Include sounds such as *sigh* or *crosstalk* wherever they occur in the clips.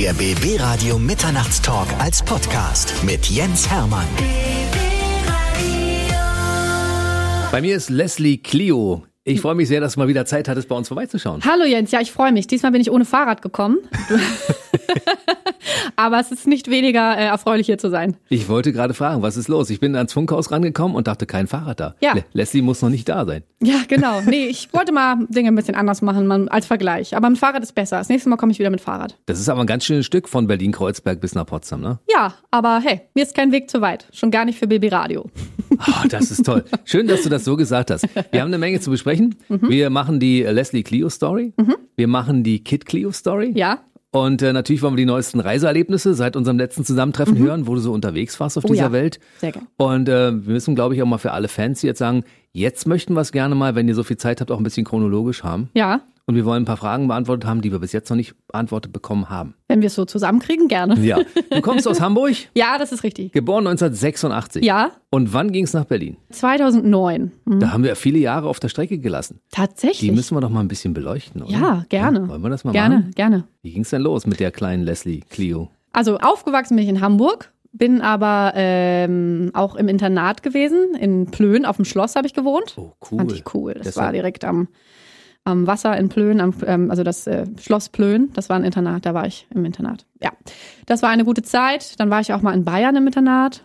Der BB Radio Mitternachtstalk als Podcast mit Jens Hermann. Bei mir ist Leslie Clio. Ich freue mich sehr, dass du mal wieder Zeit hattest, bei uns vorbeizuschauen. Hallo Jens, ja, ich freue mich. Diesmal bin ich ohne Fahrrad gekommen. *laughs* Aber es ist nicht weniger äh, erfreulich hier zu sein. Ich wollte gerade fragen, was ist los? Ich bin ans Funkhaus rangekommen und dachte, kein Fahrrad da. Ja. Le Leslie muss noch nicht da sein. Ja, genau. Nee, ich wollte mal Dinge ein bisschen anders machen als Vergleich. Aber mit Fahrrad ist besser. Das nächste Mal komme ich wieder mit Fahrrad. Das ist aber ein ganz schönes Stück von Berlin-Kreuzberg bis nach Potsdam, ne? Ja, aber hey, mir ist kein Weg zu weit. Schon gar nicht für BB Radio. Oh, das ist toll. Schön, dass du das so gesagt hast. Wir haben eine Menge zu besprechen. Wir machen die Leslie Clio Story. Wir machen die Kid Clio Story. Ja? Und äh, natürlich wollen wir die neuesten Reiseerlebnisse seit unserem letzten Zusammentreffen hören, wo du so unterwegs warst auf Oh dieser ja. Welt. Sehr gern. Und äh, wir müssen, glaube ich, auch mal für alle Fans, die jetzt sagen, jetzt möchten wir es gerne mal, wenn ihr so viel Zeit habt, auch ein bisschen chronologisch haben. Ja. Und wir wollen ein paar Fragen beantwortet haben, die wir bis jetzt noch nicht beantwortet bekommen haben. Wenn wir es so zusammenkriegen, gerne. Ja. *laughs* Du kommst aus Hamburg, Ja, das ist richtig. geboren 1986. Ja, Und wann ging es nach Berlin? 2009. Hm. Da haben wir viele Jahre auf der Strecke gelassen. Tatsächlich. Die müssen wir doch mal ein bisschen beleuchten, oder? ja, gerne. Wollen wir das mal Gerne, machen? gerne. Wie ging es denn los mit der kleinen Leslie Clio? Also aufgewachsen bin ich in Hamburg, bin aber ähm, auch im Internat gewesen. In Plön auf dem Schloss habe ich gewohnt. Oh, cool. Fand ich cool. Das Deshalb- war direkt am, am Wasser in Plön, am, ähm, also das äh, Schloss Plön. Das war ein Internat, da war ich im Internat. Ja, das war eine gute Zeit. Dann war ich auch mal in Bayern im Internat.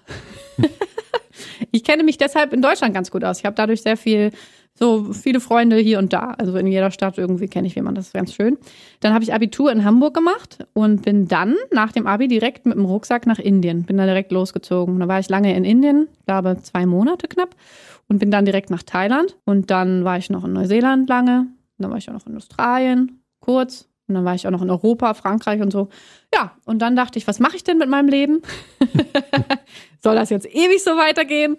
*laughs* ich kenne mich deshalb in Deutschland ganz gut aus. Ich habe dadurch sehr viel, so viele Freunde hier und da. Also in jeder Stadt irgendwie kenne ich jemanden. Das ist ganz schön. Dann habe ich Abitur in Hamburg gemacht und bin dann nach dem Abi direkt mit dem Rucksack nach Indien. Bin da direkt losgezogen. Da war ich lange in Indien, glaube zwei Monate knapp. Und bin dann direkt nach Thailand. Und dann war ich noch in Neuseeland lange. Und dann war ich auch noch in Australien, kurz. Und dann war ich auch noch in Europa, Frankreich und so. Ja, und dann dachte ich, was mache ich denn mit meinem Leben? *laughs* Soll das jetzt ewig so weitergehen?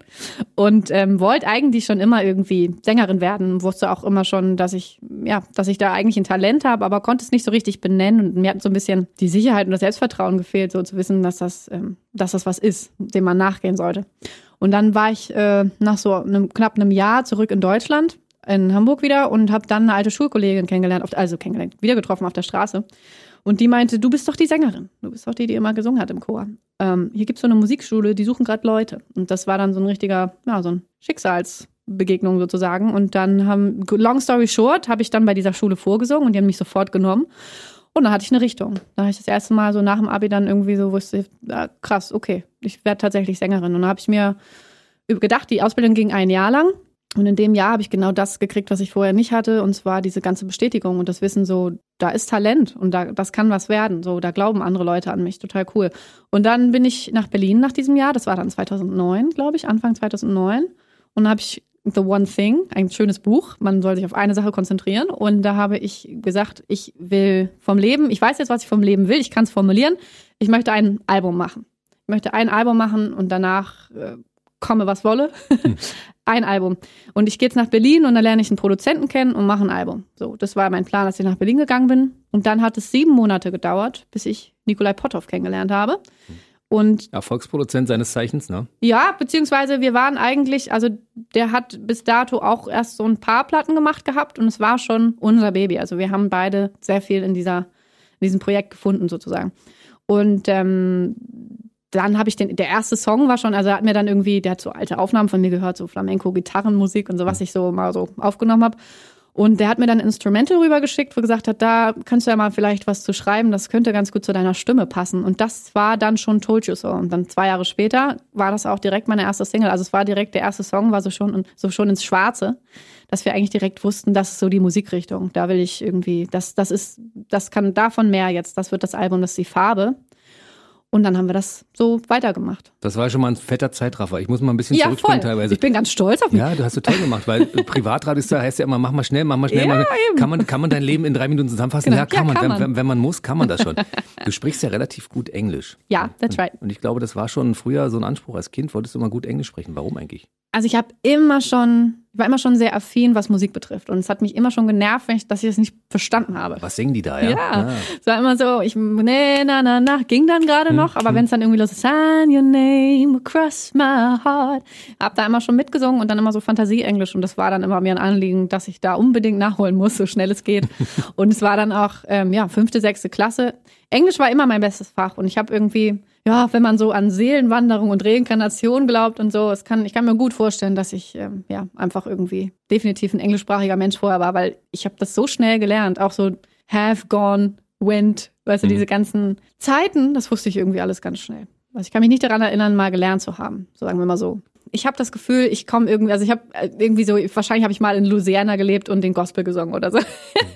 Und ähm, wollte eigentlich schon immer irgendwie Sängerin werden. Wusste auch immer schon, dass ich, ja, dass ich da eigentlich ein Talent habe, aber konnte es nicht so richtig benennen. Und mir hat so ein bisschen die Sicherheit und das Selbstvertrauen gefehlt, so zu wissen, dass das, ähm, dass das was ist, dem man nachgehen sollte. Und dann war ich äh, nach so einem, knapp einem Jahr zurück in Deutschland, in Hamburg wieder und habe dann eine alte Schulkollegin kennengelernt, also kennengelernt, wieder getroffen auf der Straße. Und die meinte, du bist doch die Sängerin. Du bist doch die, die immer gesungen hat im Chor. Ähm, hier gibt's so eine Musikschule, die suchen gerade Leute. Und das war dann so ein richtiger, ja, so ein Schicksalsbegegnung sozusagen. Und dann haben, long story short, habe ich dann bei dieser Schule vorgesungen und die haben mich sofort genommen. Und dann hatte ich eine Richtung. Da habe ich das erste Mal so nach dem Abi dann irgendwie so wusste, ja, krass, okay, ich werde tatsächlich Sängerin. Und dann habe ich mir gedacht, die Ausbildung ging ein Jahr lang. Und in dem Jahr habe ich genau das gekriegt, was ich vorher nicht hatte, und zwar diese ganze Bestätigung und das Wissen so, da ist Talent und da, das kann was werden. So, da glauben andere Leute an mich, total cool. Und dann bin ich nach Berlin nach diesem Jahr, das war dann 2009, glaube ich, Anfang 2009. Und dann habe ich The One Thing, ein schönes Buch. Man soll sich auf eine Sache konzentrieren. Und da habe ich gesagt, ich will vom Leben, ich weiß jetzt, was ich vom Leben will, ich kann es formulieren. Ich möchte ein Album machen. Ich möchte ein Album machen und danach äh, komme, was wolle. *laughs* ein Album. Und ich gehe jetzt nach Berlin und dann lerne ich einen Produzenten kennen und mache ein Album. So, das war mein Plan, als ich nach Berlin gegangen bin. Und dann hat es sieben Monate gedauert, bis ich Nikolai Potthoff kennengelernt habe. Und Erfolgsproduzent seines Zeichens, ne? ja, beziehungsweise wir waren eigentlich, also der hat bis dato auch erst so ein paar Platten gemacht gehabt und es war schon unser Baby. Also wir haben beide sehr viel in dieser, in diesem Projekt gefunden sozusagen. Und ähm, dann habe ich den, der erste Song war schon, also er hat mir dann irgendwie, der hat so alte Aufnahmen von mir gehört, so Flamenco-Gitarrenmusik und so, was ich so mal so aufgenommen habe. Und der hat mir dann ein Instrumental rübergeschickt, wo gesagt hat, da kannst du ja mal vielleicht was zu schreiben, das könnte ganz gut zu deiner Stimme passen. Und das war dann schon Told You So. Und dann zwei Jahre später war das auch direkt meine erste Single. Also es war direkt der erste Song, war so schon, so schon ins Schwarze, dass wir eigentlich direkt wussten, das ist so die Musikrichtung. Da will ich irgendwie, das, das ist, das kann davon mehr jetzt, das wird das Album, das ist die Farbe. Und dann haben wir das so weitergemacht. Das war schon mal ein fetter Zeitraffer. Ich muss mal ein bisschen Ja, zurückspringen voll. teilweise. Ich bin ganz stolz auf mich. Ja, du hast toll gemacht, weil *laughs* Privatradiostar heißt ja immer, mach mal schnell, mach mal schnell. Ja, mach, kann, man, kann man dein Leben in drei Minuten zusammenfassen? Genau. Ja, kann, Ja, man. kann wenn, man. Wenn, wenn man muss, kann man das schon. *laughs* Du sprichst ja relativ gut Englisch. Ja, that's right. Und ich glaube, das war schon früher so ein Anspruch als Kind. Wolltest du immer gut Englisch sprechen. Warum eigentlich? Also ich habe immer schon, ich war immer schon sehr affin, was Musik betrifft. Und es hat mich immer schon genervt, ich, dass ich das nicht verstanden habe. Was singen die da, ja? Ja, Ah. es war immer so, ich, nee, na, na, na, ging dann gerade Hm, noch, aber wenn es dann irgendwie los ist, sign your name across my heart, hab da immer schon mitgesungen und dann immer so Fantasie-Englisch und das war dann immer mir ein Anliegen, dass ich da unbedingt nachholen muss, so schnell es geht. *laughs* und es war dann auch, ähm, ja, fünfte, sechste Klasse. Englisch war immer mein bestes Fach und ich habe irgendwie, ja, wenn man so an Seelenwanderung und Reinkarnation glaubt und so, es kann, ich kann mir gut vorstellen, dass ich ähm, ja einfach irgendwie definitiv ein englischsprachiger Mensch vorher war, weil ich habe das so schnell gelernt, auch so have gone, went, weißt du, diese ganzen Zeiten, das wusste ich irgendwie alles ganz schnell. Also ich kann mich nicht daran erinnern, mal gelernt zu haben, sagen wir mal so. Ich habe das Gefühl, ich komme irgendwie, also ich habe irgendwie so, wahrscheinlich habe ich mal in Louisiana gelebt und den Gospel gesungen oder so.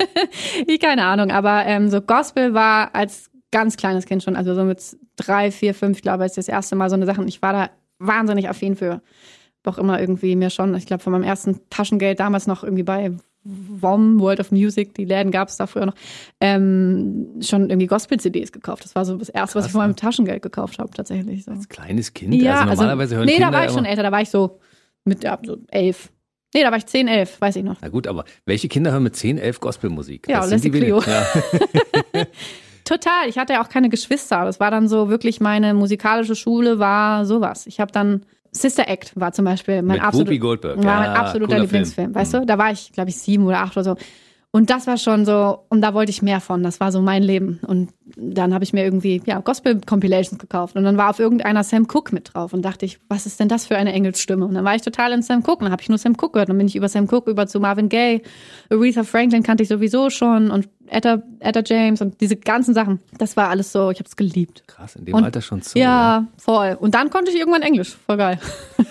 *laughs* ich keine Ahnung, aber ähm, so Gospel war als ganz kleines Kind schon, also so mit drei, vier, fünf, ich glaube, ist das erste Mal so eine Sache. Und ich war da wahnsinnig affin für. Doch immer irgendwie mir schon, ich glaube, von meinem ersten Taschengeld damals noch irgendwie bei WOM, World of Music, die Läden gab es da früher noch, ähm, schon irgendwie Gospel-CDs gekauft. Das war so das Erste, was ich Krass, von meinem ne? Taschengeld gekauft habe, tatsächlich. So. Als kleines Kind? also normalerweise hören nee, Kinder da war ich schon älter, da war ich so mit ja, so elf. Nee, da war ich zehn, elf, weiß ich noch. Na gut, aber welche Kinder hören mit 10, 11 Gospelmusik? Ja, Das sind die Leslie Clio. Ja. *laughs* *laughs* Total. Ich hatte ja auch keine Geschwister. Das war dann so wirklich meine musikalische Schule war sowas. Ich habe dann Sister Act war zum Beispiel mein Goldberg. war mein Ja, absoluter Lieblingsfilm. Film. Weißt du, da war ich, glaube ich, sieben oder acht oder so. Und das war schon so, und da wollte ich mehr von. Das war so mein Leben. Und dann habe ich mir irgendwie ja, Gospel-Compilations gekauft. Und dann war auf irgendeiner Sam Cooke mit drauf. Und dachte ich, was ist denn das für eine Engelsstimme? Und dann war ich total in Sam Cooke. Und dann habe ich nur Sam Cooke gehört. Und dann bin ich über Sam Cooke über zu Marvin Gaye. Aretha Franklin kannte ich sowieso schon. Und Etta, Etta James und diese ganzen Sachen. Das war alles so, ich habe es geliebt. Krass, in dem Und- Alter schon so. ja, voll. Und dann konnte ich irgendwann Englisch. Voll geil.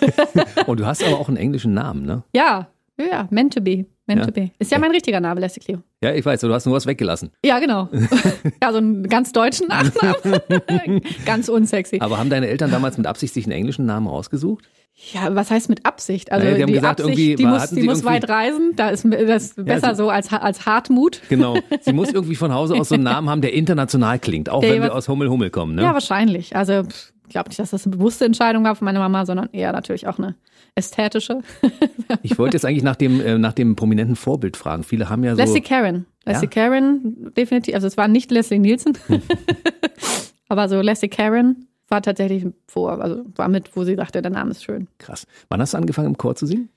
*laughs* Und du hast aber auch einen englischen Namen, ne? Ja, ja, ja. Meant to be. Meant Ja. to be. Ist ja mein richtiger Name, Leslie Clio. Ja, ich weiß, du hast nur was weggelassen. Ja, genau. *laughs* ja, so einen ganz deutschen *laughs* Nachnamen. ganz unsexy. Aber haben deine Eltern damals mit Absicht sich einen englischen Namen rausgesucht? Ja, was heißt mit Absicht? Also Naja, die haben die gesagt, Absicht, die muss, die sie muss weit reisen. Da ist das ist besser sie- so als, als Hartmut. Genau. Sie muss irgendwie von Hause aus so einen *laughs* Namen haben, der international klingt, auch Der wenn wir aus Hummel Hummel kommen, ne? Ja, wahrscheinlich. Also ich glaube nicht, dass das eine bewusste Entscheidung war von meiner Mama, sondern eher natürlich auch eine ästhetische. *laughs* Ich wollte jetzt eigentlich nach dem, äh, nach dem prominenten Vorbild fragen. Viele haben ja so. Leslie Karen. Leslie Karen, definitiv. Also es war nicht Leslie Nielsen. *laughs* Aber so Leslie Karen war tatsächlich vor, also war mit, wo sie sagte, der Name ist schön. Krass. Wann hast du angefangen im Chor zu singen?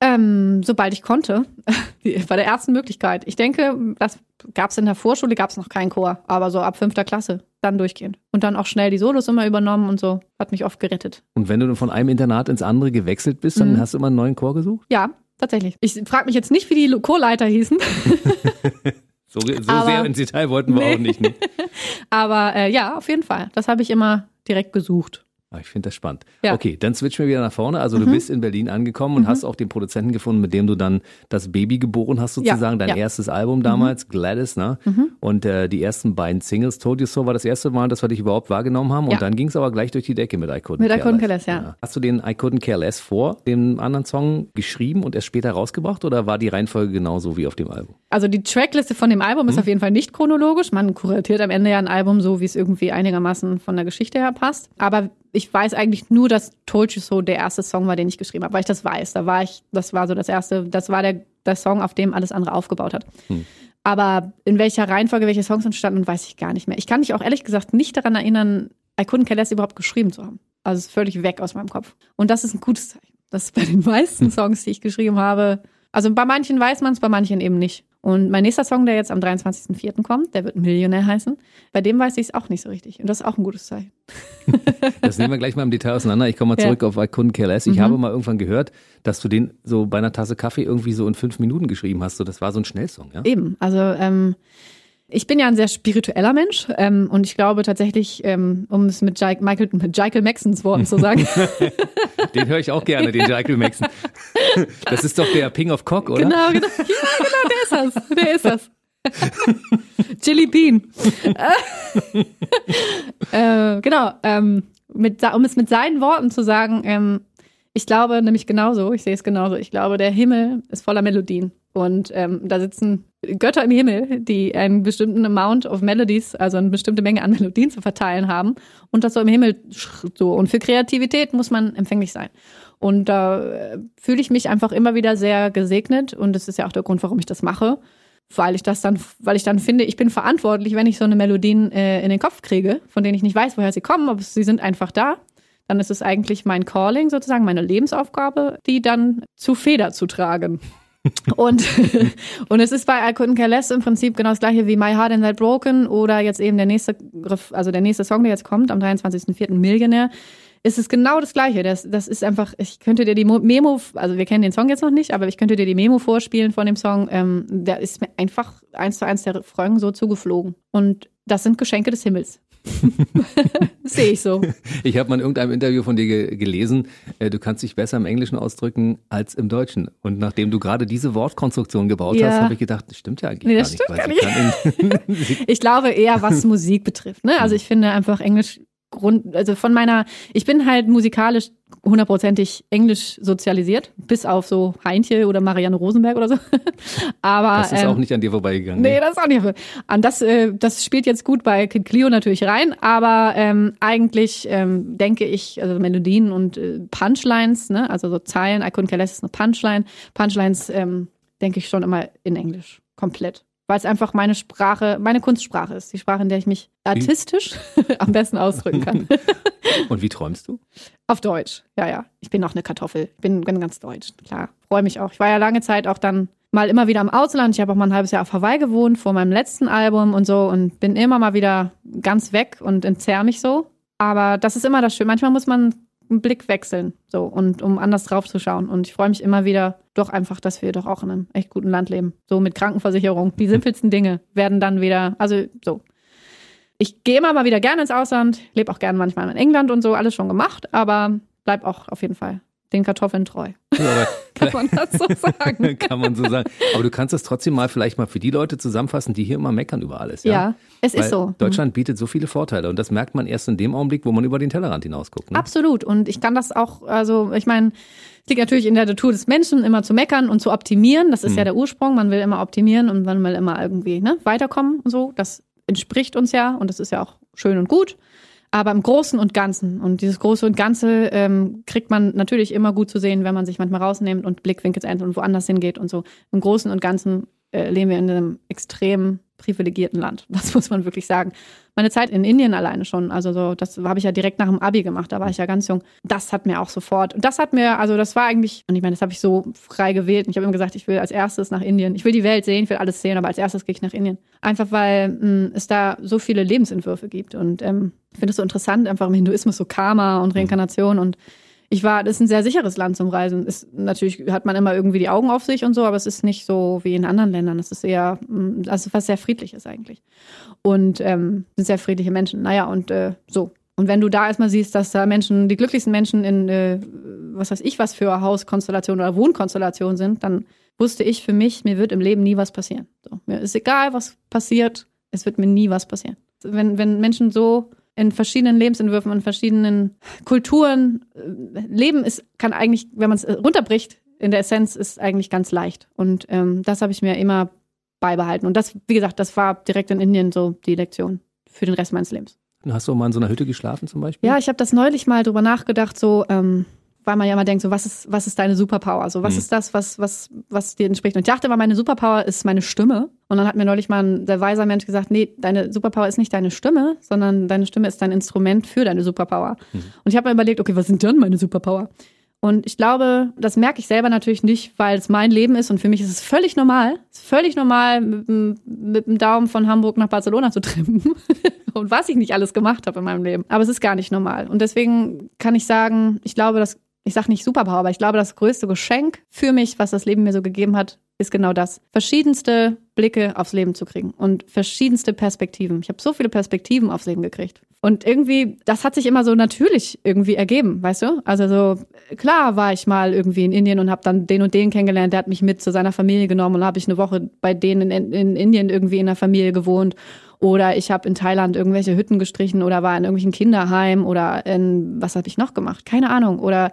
Ähm, sobald ich konnte, *laughs* bei der ersten Möglichkeit. Ich denke, das gab es in der Vorschule, gab es noch keinen Chor, aber so ab fünfter Klasse, dann durchgehend. Und dann auch schnell die Solos immer übernommen und so. Hat mich oft gerettet. Und wenn du dann von einem Internat ins andere gewechselt bist, Mhm. dann hast du immer einen neuen Chor gesucht? Ja, tatsächlich. Ich frage mich jetzt nicht, wie die Chorleiter hießen, *laughs* So, so sehr ins Detail wollten wir Nee. auch nicht. Ne? *laughs* aber äh, ja, auf jeden Fall. Das habe ich immer direkt gesucht. Ah, Ich finde das spannend. Ja. Okay, dann switchen wir wieder nach vorne. Also du bist in Berlin angekommen und hast auch den Produzenten gefunden, mit dem du dann das Baby geboren hast, sozusagen. Dein ja. erstes Album damals, Gladys, ne? Und äh, die ersten beiden Singles, Told You So, war das erste Mal, dass wir dich überhaupt wahrgenommen haben. Und Ja. dann ging es aber gleich durch die Decke mit I Couldn't Mit I Care Couldn't Less. Care Less, ja. Hast du den I Couldn't Care Less vor dem anderen Song geschrieben und erst später rausgebracht oder war die Reihenfolge genauso wie auf dem Album? Also die Trackliste von dem Album ist auf jeden Fall nicht chronologisch. Man kuratiert am Ende ja ein Album so, wie es irgendwie einigermaßen von der Geschichte her passt. Aber ich weiß eigentlich nur, dass Told You So der erste Song war, den ich geschrieben habe, weil ich das weiß. Da war ich, das war so das erste, das war der, der Song, auf dem alles andere aufgebaut hat. Aber in welcher Reihenfolge welche Songs entstanden, weiß ich gar nicht mehr. Ich kann mich auch ehrlich gesagt nicht daran erinnern, I Couldn't Care Less überhaupt geschrieben zu haben. Also es ist völlig weg aus meinem Kopf. Und das ist ein gutes Zeichen. Das ist bei den *laughs* meisten Songs, die ich geschrieben habe. Also bei manchen weiß man es, bei manchen eben nicht. Und mein nächster Song, der jetzt am 23.04. kommt, der wird Millionär heißen. Bei dem weiß ich es auch nicht so richtig. Und das ist auch ein gutes Zeichen. *laughs* Das nehmen wir gleich mal im Detail auseinander. Ich komme mal Ja. zurück auf I Couldn't Care Less. Ich habe mal irgendwann gehört, dass du den so bei einer Tasse Kaffee irgendwie so in fünf Minuten geschrieben hast. So, das war so ein Schnellsong, ja? Eben. Also ähm, ich bin ja ein sehr spiritueller Mensch ähm, und ich glaube tatsächlich, ähm, um es mit, Jike, Michael, mit Michael Maxons Worten zu sagen, *laughs* Den höre ich auch gerne, den Michael Maxon. Das ist doch der Ping of Cock, oder? Genau, genau. Ja, genau, der ist das. Der ist das. *laughs* Chili Bean. *laughs* äh, genau, ähm, mit, um es mit seinen Worten zu sagen, ähm, ich glaube nämlich genauso, ich sehe es genauso, ich glaube, der Himmel ist voller Melodien. Und ähm, da sitzen Götter im Himmel, die einen bestimmten Amount of Melodies, also eine bestimmte Menge an Melodien zu verteilen haben und das so im Himmel so. Und für Kreativität muss man empfänglich sein. Und da äh, fühle ich mich einfach immer wieder sehr gesegnet und das ist ja auch der Grund, warum ich das mache, weil ich das dann, weil ich dann finde, ich bin verantwortlich, wenn ich so eine Melodien äh, in den Kopf kriege, von denen ich nicht weiß, woher sie kommen, aber sie sind einfach da. Dann ist es eigentlich mein Calling sozusagen, meine Lebensaufgabe, die dann zu Feder zu tragen und, *laughs* und es ist bei I Couldn't Care Less im Prinzip genau das gleiche wie My Heart and That Broken oder jetzt eben der nächste, also der nächste Song, der jetzt kommt, am 23.04. Millionär. Ist es genau das Gleiche. Das, das ist einfach, ich könnte dir die Memo, also wir kennen den Song jetzt noch nicht, aber ich könnte dir die Memo vorspielen von dem Song. Ähm, da ist mir einfach eins zu eins der Refrain so zugeflogen. Und das sind Geschenke des Himmels. *laughs* Sehe ich so. Ich habe mal in irgendeinem Interview von dir ge gelesen, äh, du kannst dich besser im Englischen ausdrücken als im Deutschen. Und nachdem du gerade diese Wortkonstruktion gebaut ja. hast, habe ich gedacht, das stimmt ja eigentlich nee, das gar nicht. Stimmt gar nicht. *laughs* *laughs* ich glaube eher, was Musik betrifft. Ne? Also ich finde einfach Englisch Grund, also von meiner, ich bin halt musikalisch hundertprozentig englisch sozialisiert, bis auf so Heintje oder Marianne Rosenberg oder so. *laughs* Aber das ist ähm, auch nicht an dir vorbeigegangen. Nee, das ist auch nicht. An das, äh, das spielt jetzt gut bei Kid Clio natürlich rein, aber ähm, eigentlich ähm, denke ich, also Melodien und äh, Punchlines, ne, also so Zeilen, I couldn't care less ist eine Punchline. Punchlines ähm, denke ich schon immer in Englisch, komplett weil es einfach meine Sprache, meine Kunstsprache ist, die Sprache, in der ich mich artistisch *laughs* am besten ausdrücken kann. *laughs* Und wie träumst du? Auf Deutsch, ja, ja. Ich bin auch eine Kartoffel. Ich bin ganz, ganz deutsch, klar. Freue mich auch. Ich war ja lange Zeit auch dann mal immer wieder im Ausland. Ich habe auch mal ein halbes Jahr auf Hawaii gewohnt vor meinem letzten Album und so und bin immer mal wieder ganz weg und entzerre mich so. Aber das ist immer das Schöne. Manchmal muss man einen Blick wechseln, so und um anders drauf zu schauen. Und ich freue mich immer wieder doch einfach, dass wir doch auch in einem echt guten Land leben. So mit Krankenversicherung. Die simpelsten Dinge werden dann wieder, also so. Ich gehe immer mal wieder gerne ins Ausland, lebe auch gerne manchmal in England und so, alles schon gemacht, aber bleib auch auf jeden Fall den Kartoffeln treu. Ja, *laughs* kann man das so sagen? *laughs* kann man so sagen. Aber du kannst das trotzdem mal vielleicht mal für die Leute zusammenfassen, die hier immer meckern über alles. Ja, ja es Weil ist so. Deutschland bietet so viele Vorteile und das merkt man erst in dem Augenblick, wo man über den Tellerrand hinausguckt. Ne? Absolut. Und ich kann das auch, also ich meine, es liegt natürlich in der Natur des Menschen, immer zu meckern und zu optimieren. Das ist mhm. ja der Ursprung. Man will immer optimieren und man will immer irgendwie ne, weiterkommen und so. Das entspricht uns ja und das ist ja auch schön und gut aber im Großen und Ganzen. Und dieses Große und Ganze ähm, kriegt man natürlich immer gut zu sehen, wenn man sich manchmal rausnimmt und Blickwinkel ändert und woanders hingeht und so. Im Großen und Ganzen äh, leben wir in einem extrem privilegierten Land. *laughs* Das muss man wirklich sagen. Meine Zeit in Indien alleine schon, also so, das habe ich ja direkt nach dem Abi gemacht, da war ich ja ganz jung. Das hat mir auch sofort, und das hat mir, also das war eigentlich, und ich meine, das habe ich so frei gewählt. Und ich habe immer gesagt, ich will als erstes nach Indien. Ich will die Welt sehen, ich will alles sehen, aber als erstes gehe ich nach Indien. Einfach weil mh, hm, es da so viele Lebensentwürfe gibt. Und ähm, ich finde es so interessant, einfach im Hinduismus so Karma und Reinkarnation und ich war, das ist ein sehr sicheres Land zum Reisen. Ist, natürlich hat man immer irgendwie die Augen auf sich und so, aber es ist nicht so wie in anderen Ländern. Es ist eher, mm, also was sehr friedliches eigentlich. Und ähm, sind sehr friedliche Menschen. Naja, und äh, so. Und wenn du da erstmal siehst, dass da Menschen, die glücklichsten Menschen in, äh, was weiß ich, was für Hauskonstellationen oder Wohnkonstellationen sind, dann wusste ich für mich, mir wird im Leben nie was passieren. So, mir ist egal, was passiert, es wird mir nie was passieren. Wenn, wenn Menschen so in verschiedenen Lebensentwürfen, in verschiedenen Kulturen. Leben ist, kann eigentlich, wenn man es runterbricht, in der Essenz ist eigentlich ganz leicht. Und ähm, das habe ich mir immer beibehalten. Und das, wie gesagt, das war direkt in Indien so die Lektion für den Rest meines Lebens. Hast du mal in so einer Hütte geschlafen zum Beispiel? Ja, ich habe das neulich mal drüber nachgedacht, so, ähm, weil man ja immer denkt, so was ist, was ist deine Superpower? So, was mhm. ist das, was, was, was dir entspricht? Und ich dachte immer, meine Superpower ist meine Stimme. Und dann hat mir neulich mal ein sehr weiser Mensch gesagt, nee, deine Superpower ist nicht deine Stimme, sondern deine Stimme ist dein Instrument für deine Superpower. Mhm. Und ich habe mir überlegt, okay, was sind denn meine Superpower? Und ich glaube, das merke ich selber natürlich nicht, weil es mein Leben ist und für mich ist es völlig normal, es ist völlig normal, mit, mit dem Daumen von Hamburg nach Barcelona zu trimmen. *laughs* und was ich nicht alles gemacht habe in meinem Leben. Aber es ist gar nicht normal. Und deswegen kann ich sagen, ich glaube, dass ich sage nicht Superpower, aber ich glaube, das größte Geschenk für mich, was das Leben mir so gegeben hat, ist genau das. Verschiedenste Blicke aufs Leben zu kriegen und verschiedenste Perspektiven. Ich habe so viele Perspektiven aufs Leben gekriegt. Und irgendwie, das hat sich immer so natürlich irgendwie ergeben, weißt du? Also so, klar war ich mal irgendwie in Indien und habe dann den und den kennengelernt, der hat mich mit zu seiner Familie genommen und habe ich eine Woche bei denen in, in Indien irgendwie in der Familie gewohnt. Oder ich habe in Thailand irgendwelche Hütten gestrichen oder war in irgendwelchen Kinderheim oder in, was habe ich noch gemacht? Keine Ahnung. Oder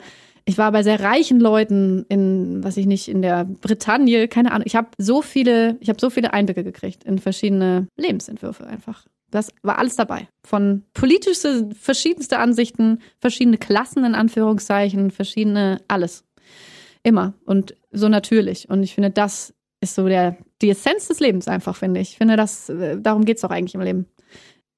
Ich war bei sehr reichen Leuten in, was ich nicht, in der Bretagne, keine Ahnung. Ich habe so viele, ich habe so viele Einblicke gekriegt in verschiedene Lebensentwürfe einfach. Das war alles dabei. Von politische, verschiedenste Ansichten, verschiedene Klassen in Anführungszeichen, verschiedene, alles. Immer. Und so natürlich. Und ich finde, das ist so der, die Essenz des Lebens einfach, finde ich. Ich finde, das, äh, darum geht es doch eigentlich im Leben.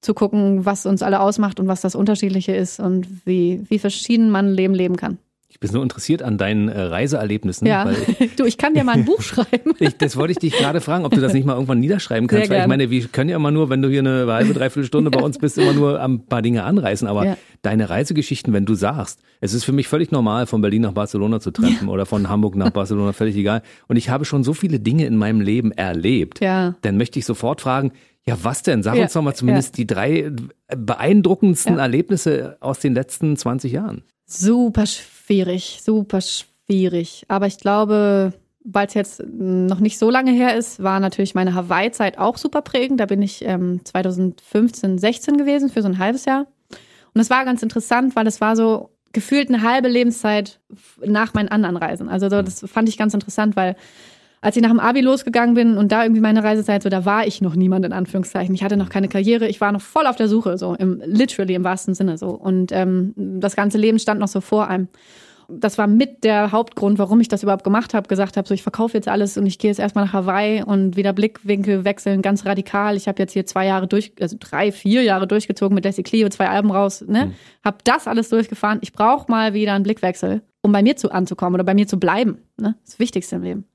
Zu gucken, was uns alle ausmacht und was das Unterschiedliche ist und wie, wie verschieden man Leben leben kann. Ich bin so interessiert an deinen äh, Reiseerlebnissen. Ja, *laughs* du, ich kann dir mal ein Buch *laughs* schreiben. ich, das wollte ich dich gerade fragen, ob du das nicht mal irgendwann niederschreiben kannst. Sehr weil ich meine, wir können ja immer nur, wenn du hier eine halbe, dreiviertel Stunde bei uns bist, immer nur ein paar Dinge anreißen. Aber ja. deine Reisegeschichten, wenn du sagst, es ist für mich völlig normal, von Berlin nach Barcelona zu treffen ja. oder von Hamburg nach Barcelona, völlig egal. Und ich habe schon so viele Dinge in meinem Leben erlebt. Ja. Dann möchte ich sofort fragen, ja, was denn? Sag ja, uns doch mal zumindest ja. die drei beeindruckendsten ja. Erlebnisse aus den letzten 20 Jahren. Super schwierig, super schwierig. Aber ich glaube, weil es jetzt noch nicht so lange her ist, war natürlich meine Hawaii-Zeit auch super prägend. Da bin ich ähm, 2015, 16 gewesen für so ein halbes Jahr. Und es war ganz interessant, weil es war so gefühlt eine halbe Lebenszeit nach meinen anderen Reisen. Also das fand ich ganz interessant, weil als ich nach dem Abi losgegangen bin und da irgendwie meine Reisezeit so, da war ich noch niemand in Anführungszeichen. Ich hatte noch keine Karriere, ich war noch voll auf der Suche, so im literally im wahrsten Sinne so. Und ähm, das ganze Leben stand noch so vor einem. Das war mit der Hauptgrund, warum ich das überhaupt gemacht habe. Gesagt habe, so ich verkaufe jetzt alles und ich gehe jetzt erstmal nach Hawaii und wieder Blickwinkel wechseln, ganz radikal. Ich habe jetzt hier zwei Jahre durch, also drei, vier Jahre durchgezogen mit Desi Clio, zwei Alben raus, ne? Mhm. Hab das alles durchgefahren. Ich brauche mal wieder einen Blickwechsel, um bei mir zu anzukommen oder bei mir zu bleiben. Ne? Das Wichtigste im Leben.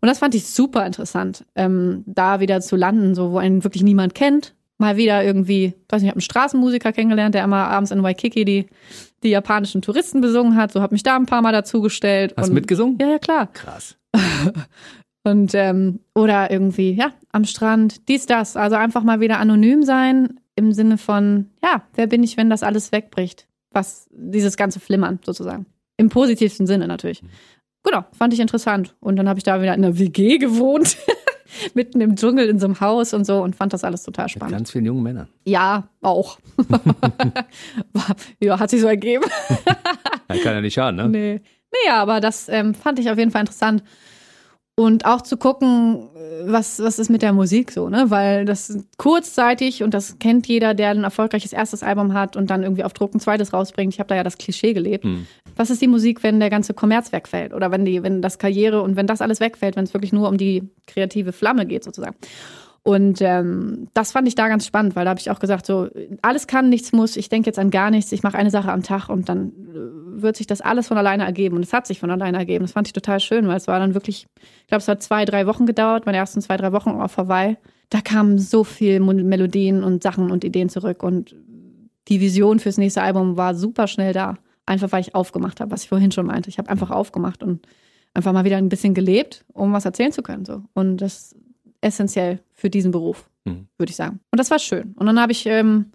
Und das fand ich super interessant, ähm, da wieder zu landen, so wo einen wirklich niemand kennt. Mal wieder irgendwie, weiß nicht, ich habe einen Straßenmusiker kennengelernt, der immer abends in Waikiki die, die japanischen Touristen besungen hat. So habe mich da ein paar Mal dazugestellt. Hast du mitgesungen? Ja, ja, klar. Krass. *laughs* und ähm, oder irgendwie, ja, am Strand, dies, das. Also einfach mal wieder anonym sein im Sinne von, ja, wer bin ich, wenn das alles wegbricht? Was dieses ganze Flimmern sozusagen. Im positivsten Sinne natürlich. Genau, fand ich interessant. Und dann habe ich da wieder in einer WG gewohnt, *laughs* mitten im Dschungel in so einem Haus und so und fand das alles total spannend. Mit ganz vielen jungen Männern. Ja, auch. *laughs* ja, hat sich so ergeben. kann ja nicht schaden, ne? Nee. Nee, aber das ähm, fand ich auf jeden Fall interessant. Und auch zu gucken, was, was ist mit der Musik so, ne? Weil das kurzzeitig, und das kennt jeder, der ein erfolgreiches erstes Album hat und dann irgendwie auf Druck ein zweites rausbringt. Ich habe da ja das Klischee gelebt. Hm. Was ist die Musik, wenn der ganze Kommerz wegfällt? Oder wenn die, wenn das Karriere und wenn das alles wegfällt, wenn es wirklich nur um die kreative Flamme geht, sozusagen. Und ähm, das fand ich da ganz spannend, weil da habe ich auch gesagt, so alles kann, nichts muss. Ich denke jetzt an gar nichts. Ich mache eine Sache am Tag und dann äh, wird sich das alles von alleine ergeben. Und es hat sich von alleine ergeben. Das fand ich total schön, weil es war dann wirklich, ich glaube, es hat zwei, drei Wochen gedauert, meine ersten zwei, drei Wochen auf Hawaii. Da kamen so viel Melodien und Sachen und Ideen zurück und die Vision fürs nächste Album war super schnell da. Einfach weil ich aufgemacht habe, was ich vorhin schon meinte. Ich habe einfach aufgemacht und einfach mal wieder ein bisschen gelebt, um was erzählen zu können. So. Und das essentiell für diesen Beruf, mhm. würde ich sagen. Und das war schön. Und dann habe ich, ähm,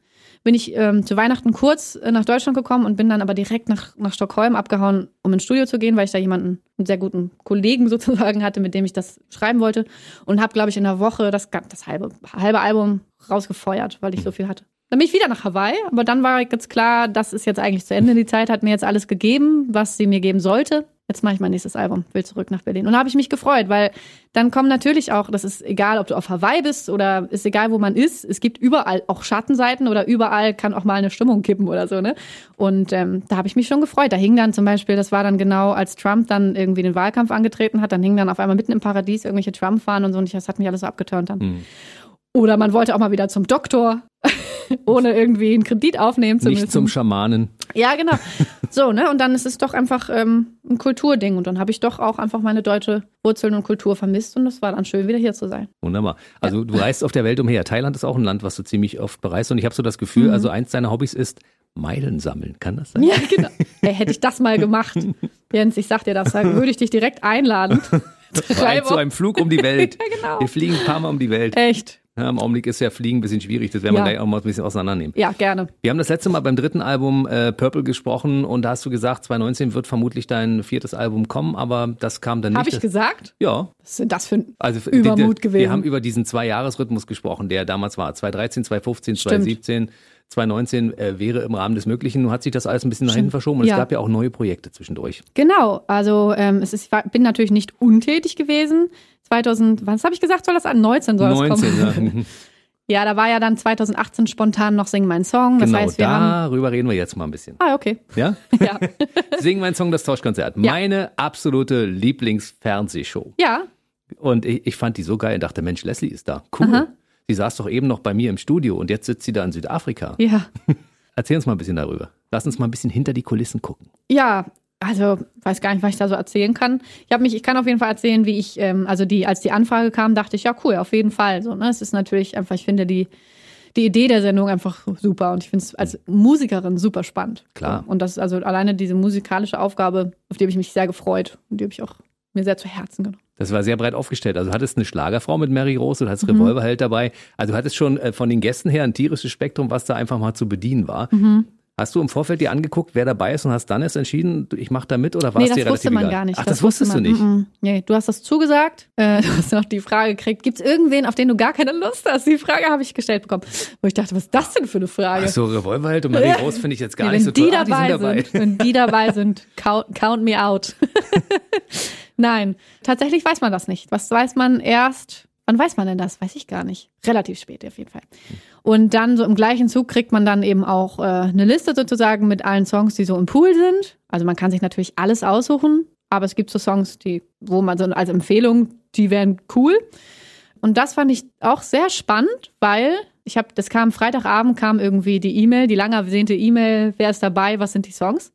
bin ich ähm, zu Weihnachten kurz äh, nach Deutschland gekommen und bin dann aber direkt nach, nach Stockholm abgehauen, um ins Studio zu gehen, weil ich da jemanden, einen sehr guten Kollegen *laughs* sozusagen hatte, mit dem ich das schreiben wollte. Und habe, glaube ich, in einer Woche das, das halbe, halbe Album rausgefeuert, weil ich so viel hatte. Dann bin ich wieder nach Hawaii, aber dann war ganz klar, das ist jetzt eigentlich zu Ende. Die Zeit hat mir jetzt alles gegeben, was sie mir geben sollte jetzt mache ich mein nächstes Album, will zurück nach Berlin. Und da habe ich mich gefreut, weil dann kommen natürlich auch, das ist egal, ob du auf Hawaii bist oder ist egal, wo man ist, es gibt überall auch Schattenseiten oder überall kann auch mal eine Stimmung kippen oder so, ne? Und ähm, da habe ich mich schon gefreut. Da hing dann zum Beispiel, das war dann genau, als Trump dann irgendwie den Wahlkampf angetreten hat, dann hing dann auf einmal mitten im Paradies irgendwelche Trump-Fahnen und so und das hat mich alles so abgeturnt dann. Mhm. Oder man wollte auch mal wieder zum Doktor, *laughs* ohne irgendwie einen Kredit aufnehmen zu Nicht müssen. Nicht zum Schamanen. Ja, genau. So, ne? Und dann ist es doch einfach ähm, ein Kulturding. Und dann habe ich doch auch einfach meine deutsche Wurzeln und Kultur vermisst. Und es war dann schön, wieder hier zu sein. Wunderbar. Also ja. du reist auf der Welt umher. Thailand ist auch ein Land, was du ziemlich oft bereist. Und ich habe so das Gefühl, mhm. also eins deiner Hobbys ist Meilen sammeln. Kann das sein? Ja, genau. Hey, hätte ich das mal gemacht, Jens, ich sag dir das, dann würde ich dich direkt einladen. *laughs* Zu einem Flug um die Welt. *laughs* ja, genau. Wir fliegen ein paar Mal um die Welt. Echt? Ja, Im Augenblick ist ja Fliegen ein bisschen schwierig, das werden wir gleich auch mal ein bisschen auseinandernehmen. Ja, gerne. Wir haben das letzte Mal beim dritten Album äh, Purple gesprochen und da hast du gesagt, 2019 wird vermutlich dein viertes Album kommen, aber das kam dann nicht. Habe ich gesagt? Ja. Was ist das für ein also, Übermut gewesen? Wir haben über diesen Zwei-Jahres-Rhythmus gesprochen, der damals war 2013, 2015, Stimmt. 2017. 2019 äh, wäre im Rahmen des Möglichen. Nun hat sich das alles ein bisschen nach hinten verschoben und ja. es gab ja auch neue Projekte zwischendurch. Genau, also ähm, es ist, ich bin natürlich nicht untätig gewesen. 2000, was habe ich gesagt, soll das an? 19 soll 19, das kommen. Ja. *laughs* Ja, da war ja dann 2018 spontan noch Sing mein Song. Das genau, heißt, wir darüber haben... reden wir jetzt mal ein bisschen. Ah, okay. Ja? *laughs* ja. *laughs* Sing mein Song, das Tauschkonzert. Ja. Meine absolute Lieblingsfernsehshow. Ja. Und ich, ich, fand die so geil und dachte, Mensch, Leslie ist da. Cool. Aha. Sie saß doch eben noch bei mir im Studio und jetzt sitzt sie da in Südafrika. Ja. *laughs* Erzähl uns mal ein bisschen darüber. Lass uns mal ein bisschen hinter die Kulissen gucken. Ja, also weiß gar nicht, was ich da so erzählen kann. Ich habe mich, ich kann auf jeden Fall erzählen, wie ich, ähm, also die, als die Anfrage kam, dachte ich, ja cool, auf jeden Fall. So, ne? Es ist natürlich einfach, ich finde die, die Idee der Sendung einfach super und ich finde es als Musikerin super spannend. Klar. Und das ist also alleine diese musikalische Aufgabe, auf die habe ich mich sehr gefreut und die habe ich auch mir sehr zu Herzen genommen. Das war sehr breit aufgestellt. Also du hattest eine Schlagerfrau mit Mary Rose, du hattest mhm. Revolverheld dabei. Also du hattest schon äh, von den Gästen her ein tierisches Spektrum, was da einfach mal zu bedienen war. Mhm. Hast du im Vorfeld dir angeguckt, wer dabei ist und hast dann erst entschieden, ich mache da mit oder war nee, es dir relativ egal? Das wusste man gar nicht. Ach, das, das wusstest man, du nicht? Mm, mm. Nee, du hast das zugesagt, *laughs* äh, du hast noch die Frage gekriegt, gibt es irgendwen, auf den du gar keine Lust hast? Die Frage habe ich gestellt bekommen. Wo ich dachte, was ist das denn für eine Frage? Ach so, Revolverheld und Marie Rose finde ich jetzt gar nee, nicht so toll. Die ah, die sind dabei. Sind, wenn die dabei sind, count, count me out. *laughs* Nein, tatsächlich weiß man das nicht. Was weiß man erst Wann weiß man denn das? Weiß ich gar nicht. Relativ spät auf jeden Fall. Und dann so im gleichen Zug kriegt man dann eben auch äh, eine Liste sozusagen mit allen Songs, die so im Pool sind. Also man kann sich natürlich alles aussuchen, aber es gibt so Songs, die, wo man so als Empfehlung, die wären cool. Und das fand ich auch sehr spannend, weil ich habe, das kam Freitagabend kam irgendwie die E-Mail, die lange ersehnte E-Mail, wer ist dabei, was sind die Songs?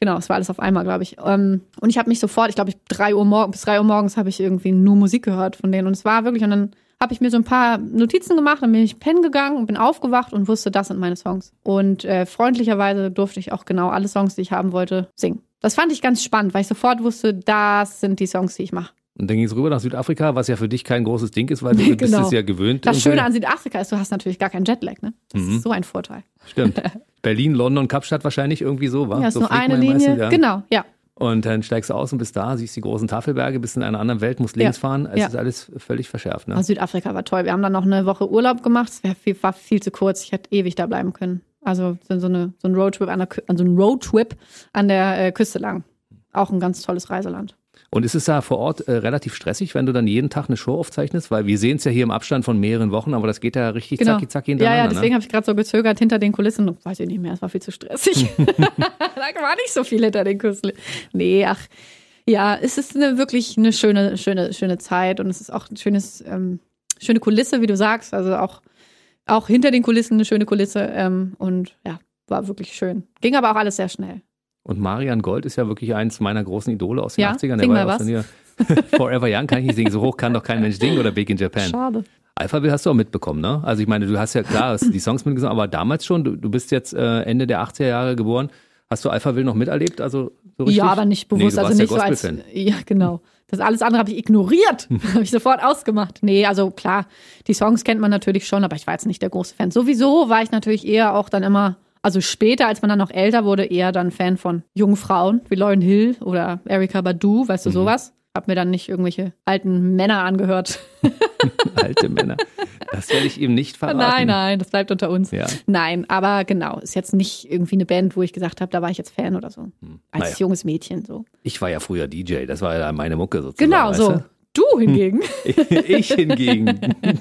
Genau, es war alles auf einmal, glaube ich. Ähm, und ich habe mich sofort, ich glaube, ich drei Uhr morgens, bis drei Uhr morgens habe ich irgendwie nur Musik gehört von denen. Und es war wirklich, und dann habe ich mir so ein paar Notizen gemacht, dann bin ich pennen gegangen und bin aufgewacht und wusste, das sind meine Songs. Und äh, freundlicherweise durfte ich auch genau alle Songs, die ich haben wollte, singen. Das fand ich ganz spannend, weil ich sofort wusste, das sind die Songs, die ich mache. Und dann ging es rüber nach Südafrika, was ja für dich kein großes Ding ist, weil du nee, bist genau. es ja gewöhnt. Das Schöne an Südafrika ist, du hast natürlich gar keinen Jetlag, ne? Das mhm. ist so ein Vorteil. Stimmt. *laughs* Berlin, London, Kapstadt wahrscheinlich irgendwie so, war? Ja, ist so nur eine Linie. ja. Genau, ja. Und dann steigst du aus und bist da, siehst die großen Tafelberge, bist in einer anderen Welt, musst links ja. fahren. Es ja. ist alles völlig verschärft. Ne? Also Südafrika war toll. Wir haben dann noch eine Woche Urlaub gemacht. Es war viel zu kurz. Ich hätte ewig da bleiben können. Also so, eine, so ein Roadtrip an der, also ein Roadtrip an der äh, Küste lang. Auch ein ganz tolles Reiseland. Und ist es da vor Ort äh, relativ stressig, wenn du dann jeden Tag eine Show aufzeichnest? Weil wir sehen es ja hier im Abstand von mehreren Wochen, aber das geht ja richtig genau. zacki zacki hintereinander. Ja, ja, deswegen ne? habe ich gerade so gezögert hinter den Kulissen. Weiß ich nicht mehr, es war viel zu stressig. *laughs* *laughs* da war nicht so viel hinter den Kulissen. Nee, ach, ja, es ist eine, wirklich eine schöne, schöne, schöne Zeit und es ist auch ein schönes, ähm, schöne Kulisse, wie du sagst. Also auch, auch hinter den Kulissen eine schöne Kulisse ähm, und ja, war wirklich schön. Ging aber auch alles sehr schnell. Und Marian Gold ist ja wirklich eins meiner großen Idole aus den ja, 80ern. Der war ja was. *laughs* Forever Young kann ich nicht singen. So hoch kann doch kein Mensch singen oder Big in Japan. Schade. Alphaville hast du auch mitbekommen, ne? Also ich meine, du hast ja klar die Songs mitgesungen, aber damals schon, du, du bist jetzt äh, Ende der 80er Jahre geboren. Hast du Alphaville noch miterlebt? Also so Ja, aber nicht bewusst. Nee, also nicht so als. Ja, genau. Das alles andere habe ich ignoriert. *laughs* habe ich sofort ausgemacht. Nee, also klar, die Songs kennt man natürlich schon, aber ich war jetzt nicht der große Fan. Sowieso war ich natürlich eher auch dann immer also später, als man dann noch älter wurde, eher dann Fan von jungen Frauen wie Lauren Hill oder Erika Badu, weißt du, mhm. sowas. Hab mir dann nicht irgendwelche alten Männer angehört. *laughs* Alte Männer. Das werde ich ihm nicht verraten. Nein, nein, das bleibt unter uns. Ja. Nein, aber genau, ist jetzt nicht irgendwie eine Band, wo ich gesagt habe, da war ich jetzt Fan oder so. Hm. Als naja. junges Mädchen so. Ich war ja früher DJ, das war ja meine Mucke sozusagen. Genau, so. Du? Du hingegen. *laughs* ich hingegen. *laughs*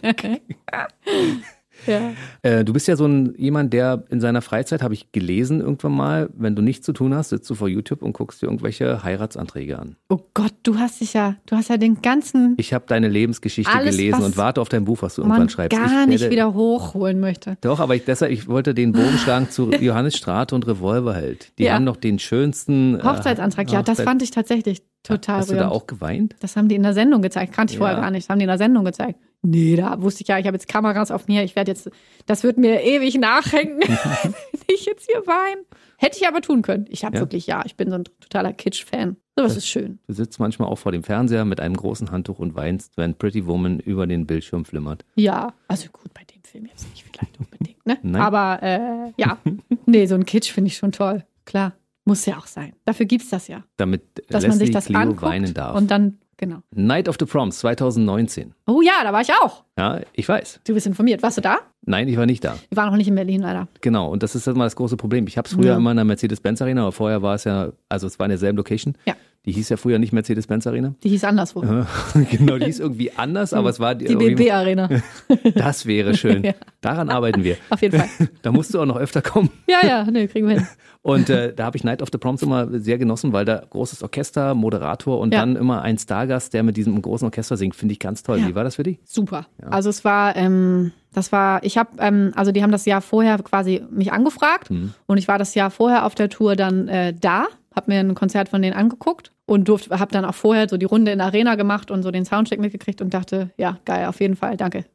Ja. Äh, du bist ja so ein jemand, der in seiner Freizeit, habe ich gelesen irgendwann mal, wenn du nichts zu tun hast, sitzt du vor YouTube und guckst dir irgendwelche Heiratsanträge an. Oh Gott, du hast dich ja, du hast ja den ganzen. Ich habe deine Lebensgeschichte alles, gelesen und warte auf dein Buch, was du irgendwann schreibst. gar ich nicht wieder hochholen möchte. Doch, aber ich, deshalb, ich wollte den Bogen schlagen zu *laughs* Johannes Strate und Revolverheld. Die ja. haben noch den schönsten äh, Hochzeitsantrag. Äh, ja, das fand ich tatsächlich total Hast rührend. du da auch geweint? Das haben die in der Sendung gezeigt. Kannte ich ja. vorher gar nicht. Das haben die in der Sendung gezeigt. Nee, da wusste ich ja, ich habe jetzt Kameras auf mir. Ich werde jetzt, das wird mir ewig nachhängen, *laughs* wenn ich jetzt hier weine. Hätte ich aber tun können. Ich habe ja. wirklich, ja, ich bin so ein totaler Kitsch-Fan. Sowas ist schön. Du sitzt manchmal auch vor dem Fernseher mit einem großen Handtuch und weinst, wenn Pretty Woman über den Bildschirm flimmert. Ja, also gut, bei dem Film jetzt nicht vielleicht unbedingt, ne? Nein. Aber äh, ja, *laughs* nee, so ein Kitsch finde ich schon toll. Klar. Muss ja auch sein. Dafür gibt es das ja. Damit dass Leslie man sich das Cleo anguckt weinen darf. Und dann genau. Night of the Proms 2019. Oh ja, da war ich auch. Ja, ich weiß. Du bist informiert. Warst du da? Nein, ich war nicht da. Ich war noch nicht in Berlin, leider. Genau, und das ist immer das große Problem. Ich habe es früher Ja. immer in der Mercedes-Benz Arena, aber vorher war es ja, also es war in derselben Location. Ja. Die hieß ja früher nicht Mercedes-Benz Arena. Die hieß anderswo. *laughs* genau, die hieß irgendwie anders, aber es war Die irgendwie- BB-Arena. *laughs* Das wäre schön. *laughs* Ja. Daran arbeiten wir. Auf jeden Fall. Da musst du auch noch öfter kommen. Ja, ja, nee, kriegen wir hin. Und äh, da habe ich Night of the Proms immer sehr genossen, weil da großes Orchester, Moderator und Ja. dann immer ein Stargast, der mit diesem großen Orchester singt, finde ich ganz toll. Ja. Wie war das für dich? Super. Also es war, ähm, das war, ich habe, ähm, also die haben das Jahr vorher quasi mich angefragt und ich war das Jahr vorher auf der Tour dann äh, da, habe mir ein Konzert von denen angeguckt und durfte, habe dann auch vorher so die Runde in der Arena gemacht und so den Soundcheck mitgekriegt und dachte, ja geil, auf jeden Fall, danke.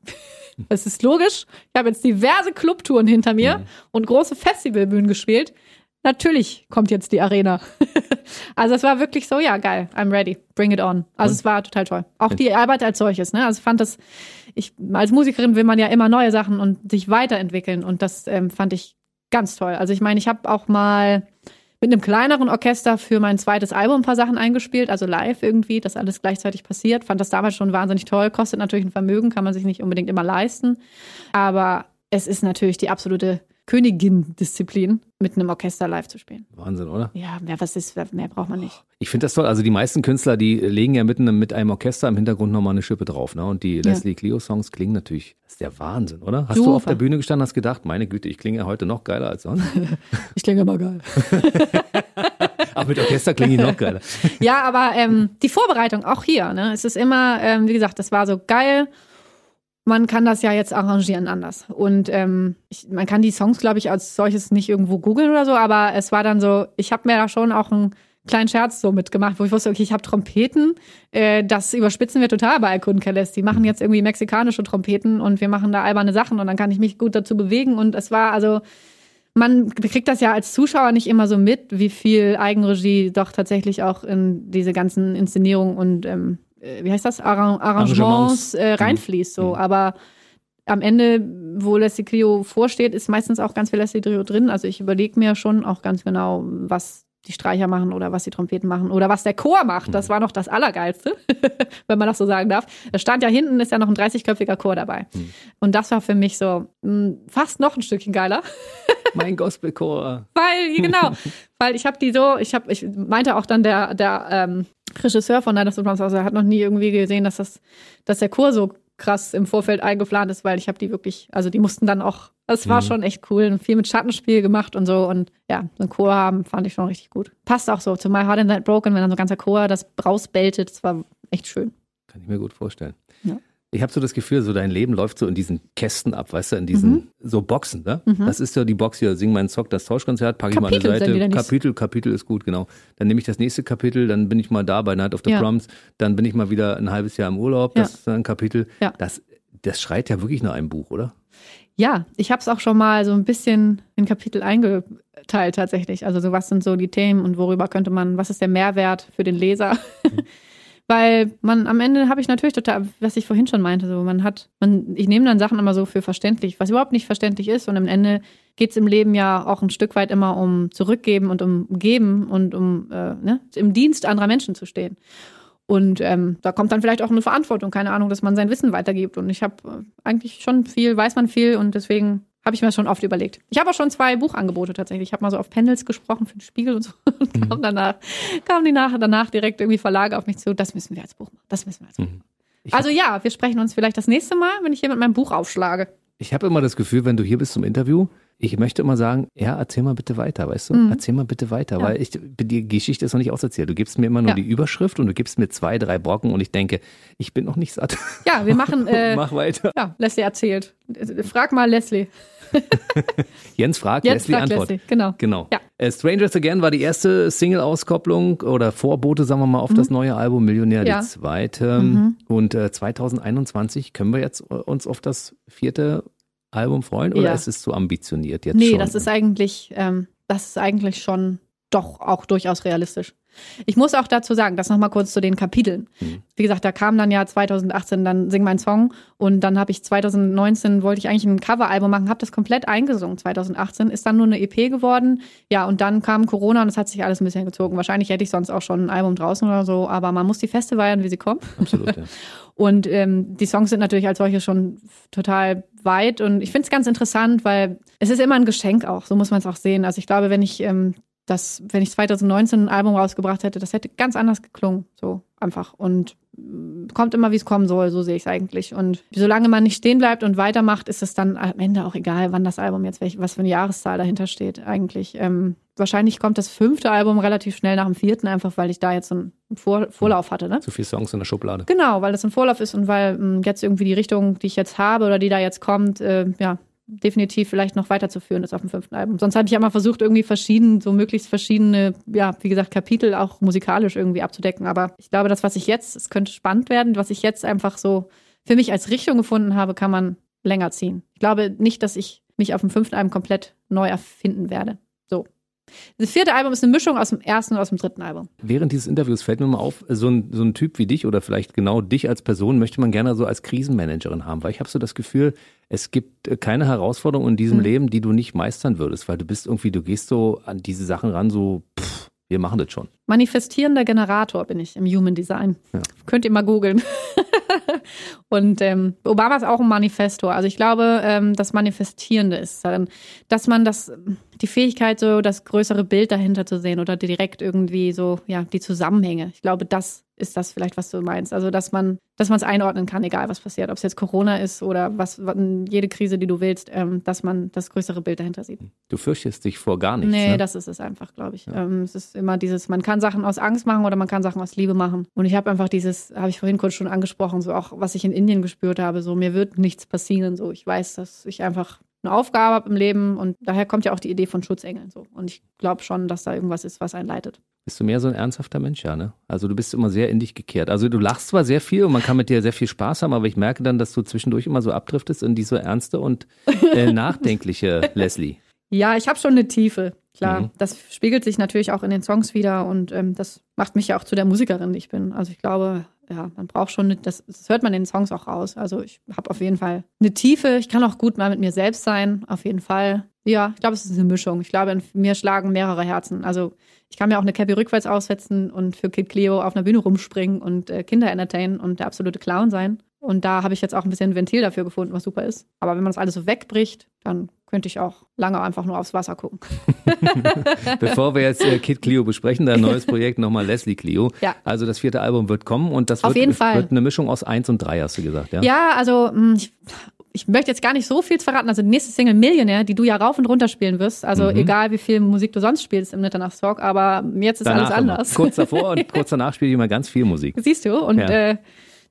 Es ist logisch. Ich habe jetzt diverse Clubtouren hinter mir und große Festivalbühnen gespielt. Natürlich kommt jetzt die Arena. *laughs* also es war wirklich so, ja, geil, I'm ready, bring it on. Also es war total toll. Auch die Arbeit als solches, ne? Also ich fand das, ich, als Musikerin will man ja immer neue Sachen und sich weiterentwickeln und das ähm, fand ich ganz toll. Also ich meine, ich habe auch mal mit einem kleineren Orchester für mein zweites Album ein paar Sachen eingespielt, also live irgendwie, dass alles gleichzeitig passiert. Fand das damals schon wahnsinnig toll, kostet natürlich ein Vermögen, kann man sich nicht unbedingt immer leisten. Aber es ist natürlich die absolute Königin-Disziplin, mit einem Orchester live zu spielen. Wahnsinn, oder? Ja, mehr, was ist, mehr braucht man nicht. Ich finde das toll. Also die meisten Künstler, die legen ja mitten mit einem Orchester im Hintergrund nochmal eine Schippe drauf. Ne? Und die Leslie Clio-Songs klingen natürlich, das ist der Wahnsinn, oder? Hast du Super. auf der Bühne gestanden, hast gedacht, meine Güte, ich klinge ja heute noch geiler als sonst. *laughs* Ich klinge immer geil. *laughs* Aber mit Orchester klinge ich noch geiler. *laughs* ja, aber ähm, die Vorbereitung auch hier, ne? Es ist immer, ähm, wie gesagt, das war so geil. Man kann das ja jetzt arrangieren anders. Und ähm, ich, man kann die Songs, glaube ich, als solches nicht irgendwo googeln oder so, aber es war dann so, ich habe mir da schon auch einen kleinen Scherz so mitgemacht, wo ich wusste, okay, ich habe Trompeten, äh, das überspitzen wir total bei Kelles. Die machen jetzt irgendwie mexikanische Trompeten und wir machen da alberne Sachen und dann kann ich mich gut dazu bewegen. Und es war also, man kriegt das ja als Zuschauer nicht immer so mit, wie viel Eigenregie doch tatsächlich auch in diese ganzen Inszenierungen und ähm, äh, wie heißt das Arran Arrangements Arrangements. äh, reinfließt. So, aber am Ende, wo Leslie Clio vorsteht, ist meistens auch ganz viel Leslie Clio drin. Also ich überlege mir schon auch ganz genau, was die Streicher machen oder was die Trompeten machen oder was der Chor macht. Das war noch das Allergeilste, *laughs* wenn man das so sagen darf. Da stand ja hinten, ist ja noch ein 30-köpfiger Chor dabei. Und das war für mich so mh, fast noch ein Stückchen geiler. *laughs* Mein Gospelchor. Weil, *laughs* genau, weil ich habe die so, ich habe, ich meinte auch dann der, der ähm, Regisseur von Night of the Proms, also er hat noch nie irgendwie gesehen, dass das, dass der Chor so krass im Vorfeld eingeplant ist, weil ich habe die wirklich, also die mussten dann auch, es war schon echt cool, und viel mit Schattenspiel gemacht und so und ja, so einen Chor haben, fand ich schon richtig gut. Passt auch so zu My Heart and Night Broken, wenn dann so ein ganzer Chor das rausbeltet, das war echt schön. Kann ich mir gut vorstellen. Ja. Ich habe so das Gefühl, so dein Leben läuft so in diesen Kästen ab, weißt du, in diesen Mhm. so Boxen, ne? Das ist ja die Box hier, sing meinen Zock, das Tauschkonzert, packe ich mal eine Seite. Kapitel, Kapitel ist gut, genau. Dann nehme ich das nächste Kapitel, dann bin ich mal da bei Night of the Ja. Proms, dann bin ich mal wieder ein halbes Jahr im Urlaub, Ja. das ist dann ein Kapitel. Ja. Das, das schreit ja wirklich nach einem Buch, oder? Ja, ich habe es auch schon mal so ein bisschen in Kapitel eingeteilt tatsächlich. Also so was sind so die Themen und worüber könnte man, was ist der Mehrwert für den Leser? *laughs* Weil man am Ende habe ich natürlich total, was ich vorhin schon meinte, so man hat, man, ich nehme dann Sachen immer so für verständlich, was überhaupt nicht verständlich ist. Und am Ende geht es im Leben ja auch ein Stück weit immer um zurückgeben und um geben und um äh, ne, im Dienst anderer Menschen zu stehen. Und ähm, da kommt dann vielleicht auch eine Verantwortung, keine Ahnung, dass man sein Wissen weitergibt. Und ich habe äh, eigentlich schon viel, weiß man viel und deswegen habe ich mir schon oft überlegt. Ich habe auch schon zwei Buchangebote tatsächlich. Ich habe mal so auf Panels gesprochen für den Spiegel und so. *laughs* Und kam danach, kamen die nach, danach direkt irgendwie Verlage auf mich zu. Das müssen wir als Buch machen. Das müssen wir als Buch machen. Ich Also ja, wir sprechen uns vielleicht das nächste Mal, wenn ich hier mit meinem Buch aufschlage. Ich habe immer das Gefühl, wenn du hier bist zum Interview, ich möchte immer sagen, ja, erzähl mal bitte weiter, weißt du? Erzähl mal bitte weiter, Mhm. Ja. weil ich, die Geschichte ist noch nicht auserzählt. Du gibst mir immer nur Ja. die Überschrift und du gibst mir zwei, drei Brocken und ich denke, ich bin noch nicht satt. Ja, wir machen. *laughs* Äh, Mach weiter. ja, Leslie erzählt. Frag mal Leslie. *laughs* Jens fragt, Jetzt Leslie fragt antwortet. Leslie. Genau. Genau. Ja. Äh, Strangers Again war die erste Single-Auskopplung oder Vorbote, sagen wir mal, auf das neue Album Millionär, Mhm. Ja. Mhm. die zweite. Und äh, 2021 können wir jetzt äh, uns auf das vierte Album freuen oder Ja. ist es zu ambitioniert jetzt Nee, schon? das ist eigentlich, ähm, das ist eigentlich schon doch auch durchaus realistisch. Ich muss auch dazu sagen, das nochmal kurz zu den Kapiteln. Mhm. Wie gesagt, da kam dann ja 2018 dann Sing mein Song und dann habe ich 2019 wollte ich eigentlich ein Coveralbum machen, habe das komplett eingesungen. 2018 ist dann nur eine EP geworden. Ja, und dann kam Corona und es hat sich alles ein bisschen gezogen. Wahrscheinlich hätte ich sonst auch schon ein Album draußen oder so, aber man muss die Feste feiern, wie sie kommen. Absolut, ja. *laughs* Und ähm, die Songs sind natürlich als solche schon total weit. Und ich finde es ganz interessant, weil es ist immer ein Geschenk auch. So muss man es auch sehen. Also ich glaube, wenn ich ähm, das, wenn ich 2019 ein Album rausgebracht hätte, das hätte ganz anders geklungen. So einfach. Und mm, kommt immer, wie es kommen soll, so sehe ich es eigentlich. Und solange man nicht stehen bleibt und weitermacht, ist es dann am Ende auch egal, wann das Album jetzt, was für eine Jahreszahl dahinter steht, eigentlich. Ähm, wahrscheinlich kommt das fünfte Album relativ schnell nach dem vierten, einfach weil ich da jetzt so einen Vor Vorlauf hatte. Ne? Zu viele Songs in der Schublade. Genau, weil das ein Vorlauf ist und weil mh, mm, jetzt irgendwie die Richtung, die ich jetzt habe oder die da jetzt kommt, äh, ja, definitiv vielleicht noch weiterzuführen ist auf dem fünften Album. Sonst hatte ich ja mal versucht, irgendwie verschieden, so möglichst verschiedene, ja, wie gesagt, Kapitel auch musikalisch irgendwie abzudecken. Aber ich glaube, das, was ich jetzt, es könnte spannend werden, was ich jetzt einfach so für mich als Richtung gefunden habe, kann man länger ziehen. Ich glaube nicht, dass ich mich auf dem fünften Album komplett neu erfinden werde. Das vierte Album ist eine Mischung aus dem ersten und aus dem dritten Album. Während dieses Interviews fällt mir mal auf, so ein, so ein Typ wie dich oder vielleicht genau dich als Person möchte man gerne so als Krisenmanagerin haben, weil ich habe so das Gefühl, es gibt äh, keine Herausforderung in diesem mhm. Leben, die du nicht meistern würdest, weil du bist irgendwie, du gehst so an diese Sachen ran, so, pff, wir machen das schon. Manifestierender Generator bin ich im Human Design. Ja. Könnt ihr mal googeln. *laughs* Und ähm, Obama ist auch ein Manifestor. Also ich glaube, ähm, das Manifestierende ist dann, dass man das, die Fähigkeit, so das größere Bild dahinter zu sehen oder direkt irgendwie so, ja, die Zusammenhänge. Ich glaube, das ist das vielleicht, was du meinst. Also, dass man, dass man es einordnen kann, egal was passiert, ob es jetzt Corona ist oder was, jede Krise, die du willst, ähm, dass man das größere Bild dahinter sieht. Du fürchtest dich vor gar nichts. Nee, ne? das ist es einfach, glaube ich. Ja. Ähm, es ist immer dieses, man kann Sachen aus Angst machen oder man kann Sachen aus Liebe machen. Und ich habe einfach dieses, habe ich vorhin kurz schon angesprochen, so auch, was ich in Indien gespürt habe, so mir wird nichts passieren. So, ich weiß, dass ich einfach eine Aufgabe habe im Leben und daher kommt ja auch die Idee von Schutzengeln so. Und ich glaube schon, dass da irgendwas ist, was einen leitet. Bist du mehr so ein ernsthafter Mensch, ja, ne? Also du bist immer sehr in dich gekehrt. Also du lachst zwar sehr viel und man kann mit dir sehr viel Spaß haben, aber ich merke dann, dass du zwischendurch immer so abdriftest in diese ernste und äh, *laughs* nachdenkliche Leslie. Ja, ich habe schon eine Tiefe, klar. Mhm. Das spiegelt sich natürlich auch in den Songs wieder und ähm, das macht mich ja auch zu der Musikerin, die ich bin. Also ich glaube, ja, man braucht schon, das, das hört man in den Songs auch raus. Also ich habe auf jeden Fall eine Tiefe. Ich kann auch gut mal mit mir selbst sein, auf jeden Fall. Ja, ich glaube, es ist eine Mischung. Ich glaube, in mir schlagen mehrere Herzen. Also ich kann mir auch eine Cappy rückwärts aussetzen und für Kid Cleo auf einer Bühne rumspringen und äh, Kinder entertainen und der absolute Clown sein. Und da habe ich jetzt auch ein bisschen Ventil dafür gefunden, was super ist. Aber wenn man das alles so wegbricht, dann könnte ich auch lange einfach nur aufs Wasser gucken. *laughs* *laughs* Bevor wir jetzt äh, Kid Clio besprechen, dein neues Projekt nochmal Leslie Clio. Ja. Also das vierte Album wird kommen und das Auf wird, jeden Fall. wird eine Mischung aus eins und drei, hast du gesagt, ja? Ja, also hm, ich, ich möchte jetzt gar nicht so viel verraten. Also die nächste Single Millionär, die du ja rauf und runter spielen wirst. Also mhm. egal wie viel Musik du sonst spielst im Mitternachtstalk, aber jetzt ist danach alles anders. Immer. Kurz davor und *laughs* kurz danach spiele ich immer ganz viel Musik. Siehst du? Und ja. äh,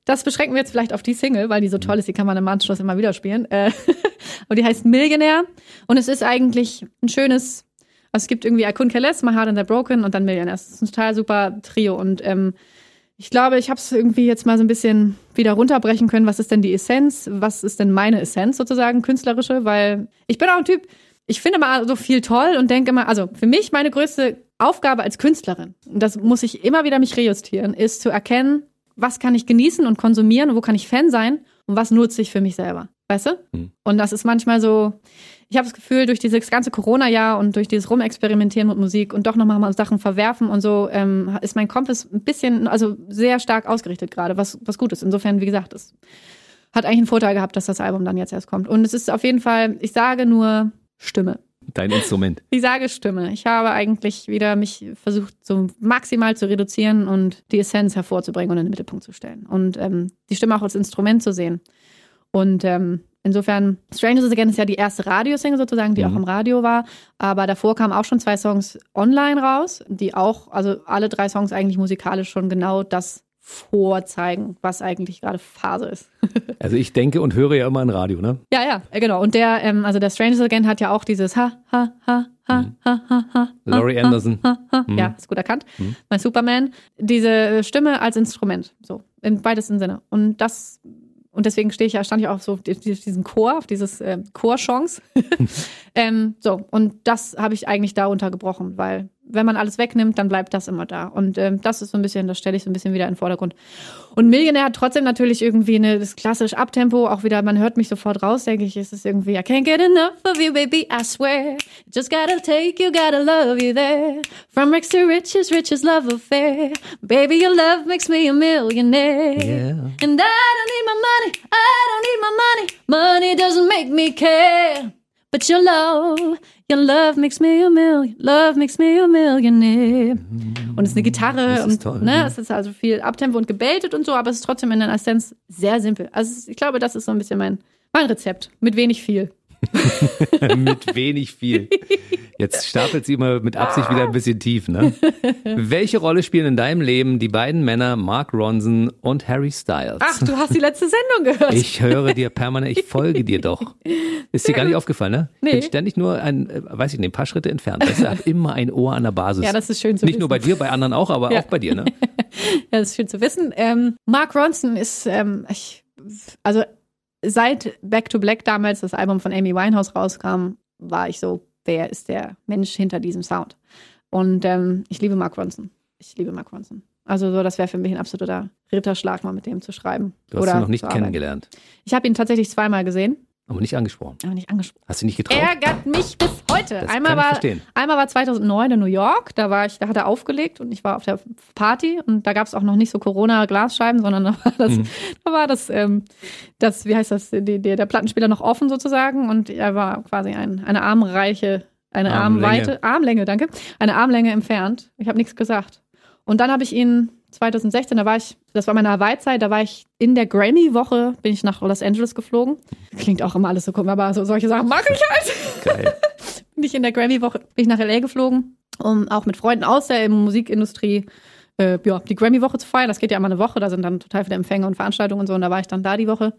das beschränken wir jetzt vielleicht auf die Single, weil die so toll ist, die kann man im Anschluss immer wieder spielen. Äh, *laughs* und die heißt Millionär. Und es ist eigentlich ein schönes, also es gibt irgendwie I Couldn't Care Less, My Heart and the Broken und dann Millionär. Es ist ein total super Trio. Und ähm, ich glaube, ich habe es irgendwie jetzt mal so ein bisschen wieder runterbrechen können. Was ist denn die Essenz? Was ist denn meine Essenz sozusagen, künstlerische? Weil ich bin auch ein Typ, ich finde mal so viel toll und denke immer, also für mich meine größte Aufgabe als Künstlerin, und das muss ich immer wieder mich rejustieren, ist zu erkennen, was kann ich genießen und konsumieren und wo kann ich Fan sein und was nutze ich für mich selber. Weißt du? Mhm. Und das ist manchmal so, ich habe das Gefühl, durch dieses ganze Corona-Jahr und durch dieses Rumexperimentieren mit Musik und doch nochmal mal Sachen verwerfen und so, ähm, ist mein Kompass ein bisschen, also sehr stark ausgerichtet gerade, was, was gut ist. Insofern, wie gesagt, es hat eigentlich einen Vorteil gehabt, dass das Album dann jetzt erst kommt. Und es ist auf jeden Fall, ich sage nur Stimme. Dein Instrument. Ich sage Stimme. Ich habe eigentlich wieder mich versucht, so maximal zu reduzieren und die Essenz hervorzubringen und in den Mittelpunkt zu stellen. Und ähm, die Stimme auch als Instrument zu sehen. Und ähm, insofern, Strangers Again ist ja die erste Radiosingle sozusagen, die mhm. auch im Radio war. Aber davor kamen auch schon zwei Songs online raus, die auch, also alle drei Songs eigentlich musikalisch schon genau das vorzeigen, was eigentlich gerade Phase ist. *laughs* also ich denke und höre ja immer ein Radio, ne? Ja, ja, genau. Und der, ähm, also der Strangers Again hat ja auch dieses Ha, Ha, Ha, Ha, mhm. Ha, Ha, Ha. Laurie Anderson. Ha, ha, mhm. Ja, ist gut erkannt. Mhm. Mein Superman. Diese Stimme als Instrument, so, im weitesten Sinne. Und das und deswegen stehe ich ja, stand ich auch so auf diesen Chor, auf dieses äh, Chorchance. *laughs* *laughs* ähm, so, und das habe ich eigentlich da untergebrochen, weil wenn man alles wegnimmt, dann bleibt das immer da. Und ähm, das ist so ein bisschen, das stelle ich so ein bisschen wieder in den Vordergrund. Und Millionär hat trotzdem natürlich irgendwie eine, das klassische Abtempo, auch wieder, man hört mich sofort raus, denke ich, ist es irgendwie, I can't get enough of you, baby, I swear. Just gotta take you, gotta love you there. From rich to riches, riches love affair. Baby, your love makes me a millionaire. Yeah. And I don't need my money, I don't need my money. Money doesn't make me care. But your love, your love makes me a million, love makes me a millionaire. Und es ist eine Gitarre das ist toll, und ne, ja. es ist also viel Abtempo und gebeltet und so, aber es ist trotzdem in der Essenz sehr simpel. Also ich glaube, das ist so ein bisschen mein, mein Rezept. Mit wenig viel. *laughs* mit wenig viel. Jetzt stapelt sie immer mit Absicht wieder ein bisschen tief, ne? Welche Rolle spielen in deinem Leben die beiden Männer Mark Ronson und Harry Styles? Ach, du hast die letzte Sendung gehört. Ich höre dir permanent, ich folge dir doch. Ist dir gar nicht aufgefallen, ne? Nee. Ich bin ständig nur ein, äh, weiß ich nicht, ein paar Schritte entfernt. Das hat immer ein Ohr an der Basis. Ja, das ist schön zu Nicht nur bei wissen. dir, bei anderen auch, aber Ja. auch bei dir, ne? *laughs* Ja, das ist schön zu wissen. Ähm, Mark Ronson ist, ähm, ich, also seit Back to Black damals das Album von Amy Winehouse rauskam, war ich so, wer ist der Mensch hinter diesem Sound? Und ähm, ich liebe Mark Ronson. Ich liebe Mark Ronson. Also so, das wäre für mich ein absoluter Ritterschlag, mal mit dem zu schreiben. Du hast oder ihn noch nicht kennengelernt, Ich habe ihn tatsächlich zweimal gesehen, aber nicht angesprochen. aber nicht angesprochen. Hast du nicht getraut? Ärgert mich bis heute. Das einmal kann ich war, einmal war 2009 in New York, da war ich, da hat er aufgelegt und ich war auf der Party und da gab es auch noch nicht so Corona-Glasscheiben, sondern *laughs* da war das, Mhm. da war das, ähm, das, wie heißt das, die, die, der Plattenspieler noch offen sozusagen und er war quasi ein, eine armreiche, eine Armlänge. Armweite, Armlänge, danke, eine Armlänge entfernt. Ich habe nichts gesagt. Und dann habe ich ihn 2016, da war ich, das war meine Hawaii-Zeit, da war ich in der Grammy-Woche, bin ich nach Los Angeles geflogen. Klingt auch immer alles so komisch, aber so solche Sachen mag ich halt. Geil. *laughs* Bin ich in der Grammy-Woche, bin ich nach L.A. geflogen, um auch mit Freunden aus der Musikindustrie äh, ja, die Grammy-Woche zu feiern. Das geht ja immer eine Woche, da sind dann total viele Empfänge und Veranstaltungen und so. Und da war ich dann da die Woche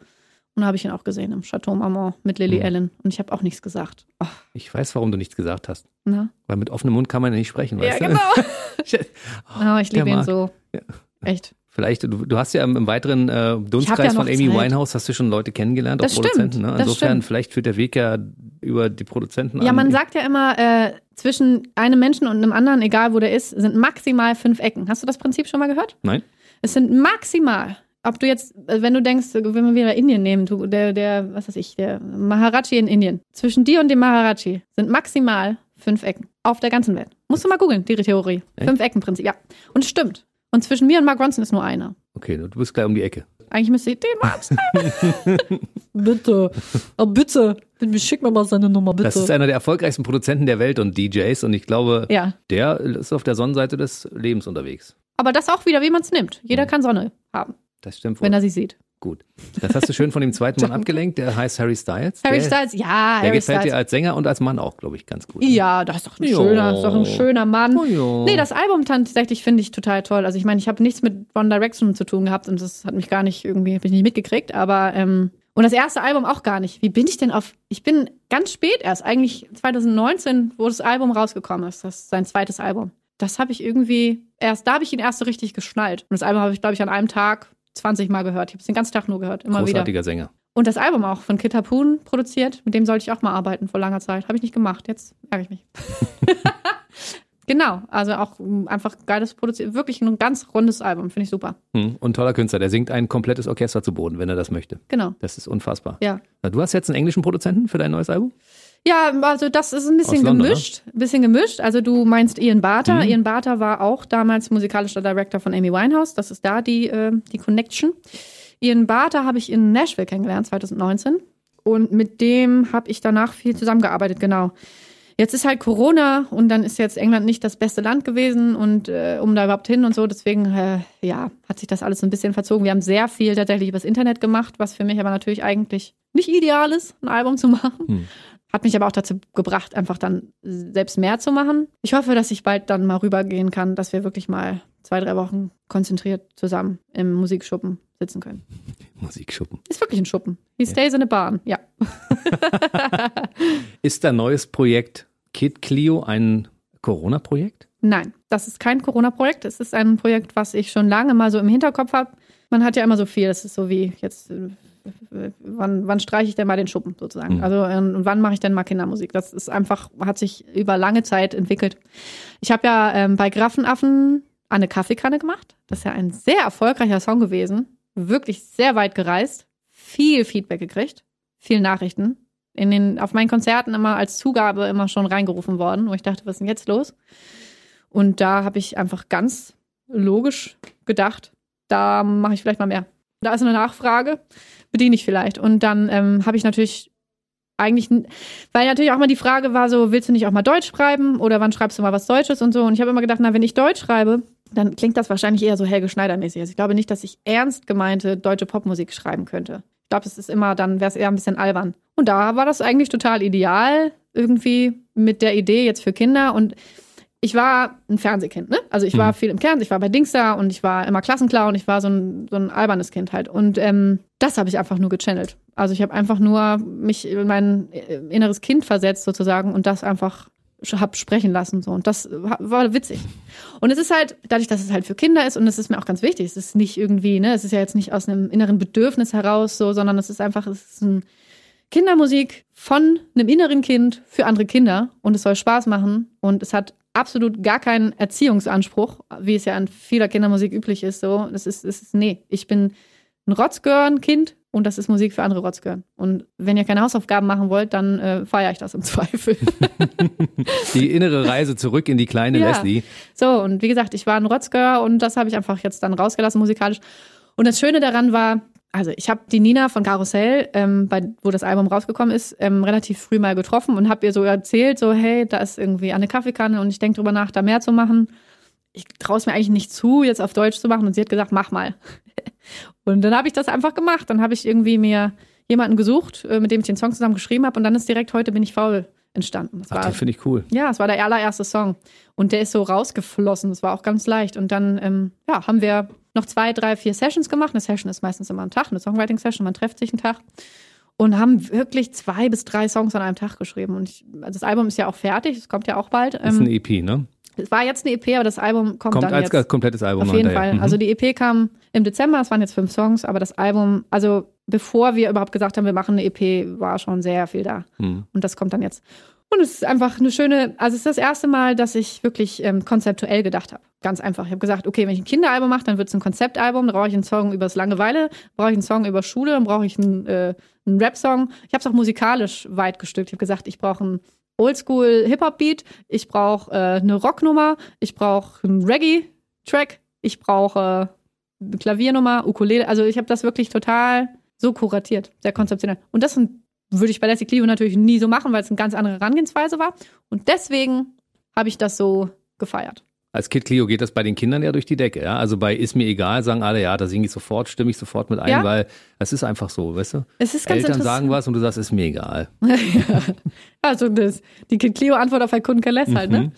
und da habe ich ihn auch gesehen im Chateau Marmont mit Lily Mhm. Allen. Und ich habe auch nichts gesagt. Ach, Ich weiß, warum du nichts gesagt hast. na? Weil mit offenem Mund kann man ja nicht sprechen, Ja, weißt du? genau. Oh, *laughs* *laughs* Oh, ich liebe ihn so. Ja. Echt. Vielleicht, du, du hast ja im, im weiteren äh, Dunstkreis ja von Amy Zeit. Winehouse hast du schon Leute kennengelernt, auch Das stimmt, Produzenten. Ne? Insofern, stimmt. vielleicht führt der Weg ja über die Produzenten Ja, an. man sagt ja immer, äh, zwischen einem Menschen und einem anderen, egal wo der ist, sind maximal fünf Ecken. Hast du das Prinzip schon mal gehört? Nein? Es sind maximal. Ob du jetzt, äh, wenn du denkst, wenn wir wieder Indien nehmen, du, der, der, was weiß ich, der Maharaji in Indien. Zwischen dir und dem Maharaji sind maximal fünf Ecken. Auf der ganzen Welt. Musst du mal googeln, die Theorie. Echt? Fünf Ecken Prinzip, ja. Und es stimmt. Und zwischen mir und Mark Ronson ist nur einer. Okay, du bist gleich um die Ecke. Eigentlich müsste ich den mal *laughs* bitte. Oh, bitte. Schick mir mal seine Nummer, bitte. Das ist einer der erfolgreichsten Produzenten der Welt und DJs und ich glaube, ja. der ist auf der Sonnenseite des Lebens unterwegs. Aber das auch wieder, wie man es nimmt. Jeder kann Sonne haben, Das stimmt wohl. wenn er sie sieht. Gut. Das hast du schön von dem zweiten Mann *laughs* abgelenkt, der heißt Harry Styles. Harry der, Styles, ja, Der Harry gefällt dir Styles. als Sänger und als Mann auch, glaube ich, ganz gut. Ja, das ist doch ein schöner, ist doch ein schöner Mann. Oh ja. Nee, das Album tatsächlich finde ich total toll. Also ich meine, ich habe nichts mit One Direction zu tun gehabt und das hat mich gar nicht irgendwie, hab ich nicht mitgekriegt, aber ähm, und das erste Album auch gar nicht. Wie bin ich denn auf, ich bin ganz spät erst, eigentlich 2019, wo das Album rausgekommen ist, das ist sein zweites Album. Das habe ich irgendwie erst, da habe ich ihn erst so richtig geschnallt. Und das Album habe ich, glaube ich, an einem Tag 20 Mal gehört. Ich habe es den ganzen Tag nur gehört, immer wieder. Großartiger Sänger. Und das Album auch von Kit Harpoon produziert. Mit dem sollte ich auch mal arbeiten vor langer Zeit. Habe ich nicht gemacht. Jetzt ärgere ich mich. *laughs* *laughs* genau. Also auch um, einfach geiles produziert. Wirklich ein ganz rundes Album. Finde ich super. Hm. Und toller Künstler. Der singt ein komplettes Orchester zu Boden, wenn er das möchte. Genau. Das ist unfassbar. Ja. Na, du hast jetzt einen englischen Produzenten für dein neues Album? Ja, also das ist ein bisschen Aus London, gemischt. Ein bisschen gemischt. Also du meinst Ian Barter. Mhm. Ian Barter war auch damals musikalischer Director von Amy Winehouse. Das ist da die, äh, die Connection. Ian Barter habe ich in Nashville kennengelernt, 2019. Und mit dem habe ich danach viel zusammengearbeitet, genau. Jetzt ist halt Corona und dann ist jetzt England nicht das beste Land gewesen und äh, um da überhaupt hin und so. Deswegen, äh, ja, hat sich das alles so ein bisschen verzogen. Wir haben sehr viel tatsächlich übers Internet gemacht, was für mich aber natürlich eigentlich nicht ideal ist, ein Album zu machen. Hm. Hat mich aber auch dazu gebracht, einfach dann selbst mehr zu machen. Ich hoffe, dass ich bald dann mal rübergehen kann, dass wir wirklich mal zwei, drei Wochen konzentriert zusammen im Musikschuppen sitzen können. *laughs* Musikschuppen. Ist wirklich ein Schuppen. He stays in a barn, ja. *laughs* Ist dein neues Projekt Kid Clio ein Corona-Projekt? Nein, das ist kein Corona-Projekt. Es ist ein Projekt, was ich schon lange mal so im Hinterkopf habe. Man hat ja immer so viel. Das ist so wie jetzt, äh, wann, wann streiche ich denn mal den Schuppen sozusagen? Mhm. Also und wann mache ich denn mal Kindermusik? Das ist einfach, hat sich über lange Zeit entwickelt. Ich habe ja ähm, bei Graffenaffen eine Kaffeekanne gemacht. Das ist ja ein sehr erfolgreicher Song gewesen. Wirklich sehr weit gereist. Viel Feedback gekriegt. Viel Nachrichten. In den, auf meinen Konzerten immer als Zugabe immer schon reingerufen worden, wo ich dachte, was ist denn jetzt los? Und da habe ich einfach ganz logisch gedacht, da mache ich vielleicht mal mehr. Da ist eine Nachfrage, bediene ich vielleicht. Und dann ähm, habe ich natürlich eigentlich, weil natürlich auch mal die Frage war so, willst du nicht auch mal Deutsch schreiben oder wann schreibst du mal was Deutsches und so. Und ich habe immer gedacht, na, wenn ich Deutsch schreibe, dann klingt das wahrscheinlich eher so Helge Schneider-mäßig. Also ich glaube nicht, dass ich ernst gemeinte deutsche Popmusik schreiben könnte. Ich glaube, es ist immer, dann wäre es eher ein bisschen albern. Und da war das eigentlich total ideal, irgendwie mit der Idee jetzt für Kinder. Und ich war ein Fernsehkind, ne? Also ich war mhm. viel im Kern, ich war bei Dingster und ich war immer Klassenclown, ich war so ein, so ein albernes Kind halt. Und ähm, das habe ich einfach nur gechannelt. Also ich habe einfach nur mich in mein äh, inneres Kind versetzt sozusagen und das einfach hab sprechen lassen so und das war witzig. Und es ist halt dadurch, dass es halt für Kinder ist und es ist mir auch ganz wichtig, es ist nicht irgendwie, ne, es ist ja jetzt nicht aus einem inneren Bedürfnis heraus so, sondern es ist einfach es ist ein Kindermusik von einem inneren Kind für andere Kinder und es soll Spaß machen und es hat absolut gar keinen Erziehungsanspruch, wie es ja an vieler Kindermusik üblich ist. So, das ist, das ist nee, ich bin ein Rotzgören-Kind und das ist Musik für andere Rotzgören. Und wenn ihr keine Hausaufgaben machen wollt, dann äh, feiere ich das im *laughs* Zweifel. die innere Reise zurück in die kleine ja. Leslie. So, und wie gesagt, ich war ein Rotzgör und das habe ich einfach jetzt dann rausgelassen musikalisch. Und das Schöne daran war, also ich habe die Nina von Karussell, ähm, bei, wo das Album rausgekommen ist, ähm, relativ früh mal getroffen und habe ihr so erzählt, so hey, da ist irgendwie eine Kaffeekanne und ich denke drüber nach, da mehr zu machen. Ich traue es mir eigentlich nicht zu, jetzt auf Deutsch zu machen und sie hat gesagt, mach mal. *laughs* und dann habe ich das einfach gemacht. Dann habe ich irgendwie mir jemanden gesucht, äh, mit dem ich den Song zusammen geschrieben habe und dann ist direkt heute bin ich faul entstanden. Das Ach, finde ich cool. Ja, es war der allererste Song und der ist so rausgeflossen. Das war auch ganz leicht und dann ähm, ja, haben wir noch zwei, drei, vier Sessions gemacht. Eine Session ist meistens immer am Tag, eine Songwriting-Session, man trifft sich einen Tag. Und haben wirklich zwei bis drei Songs an einem Tag geschrieben. Und ich, also das Album ist ja auch fertig, es kommt ja auch bald. Das ist ein EP, ne? Es war jetzt eine EP, aber das Album kommt, kommt dann als jetzt. komplettes Album. Auf jeden Fall. Mhm. Also die EP kam im Dezember, es waren jetzt fünf Songs, aber das Album, also bevor wir überhaupt gesagt haben, wir machen eine EP, war schon sehr viel da. Mhm. Und das kommt dann jetzt. Und es ist einfach eine schöne, also es ist das erste Mal, dass ich wirklich ähm, konzeptuell gedacht habe. Ganz einfach. Ich habe gesagt, okay, wenn ich ein Kinderalbum mache, dann wird es ein Konzeptalbum, dann brauche ich einen Song über das Langeweile, brauche ich einen Song über Schule, dann brauche ich einen, äh, einen Rap-Song. Ich habe es auch musikalisch weit gestückt. Ich habe gesagt, ich brauche einen Oldschool-Hip-Hop-Beat, ich brauche äh, eine Rocknummer, ich brauche einen Reggae-Track, ich brauche äh, eine Klaviernummer, Ukulele. Also ich habe das wirklich total so kuratiert, sehr konzeptionell. Und das würde ich bei Leslie Clio natürlich nie so machen, weil es eine ganz andere Herangehensweise war. Und deswegen habe ich das so gefeiert. Als Kid Clio geht das bei den Kindern ja durch die Decke, ja. Also bei Ist mir egal sagen alle, ja, da singe ich sofort, stimme ich sofort mit ein, ja. weil es ist einfach so, weißt du? Es ist ganz Eltern sagen was und du sagst, ist mir egal. *laughs* ja. Also das, die Kid Clio Antwort auf ein Kunden Kaless halt, ne? Mhm.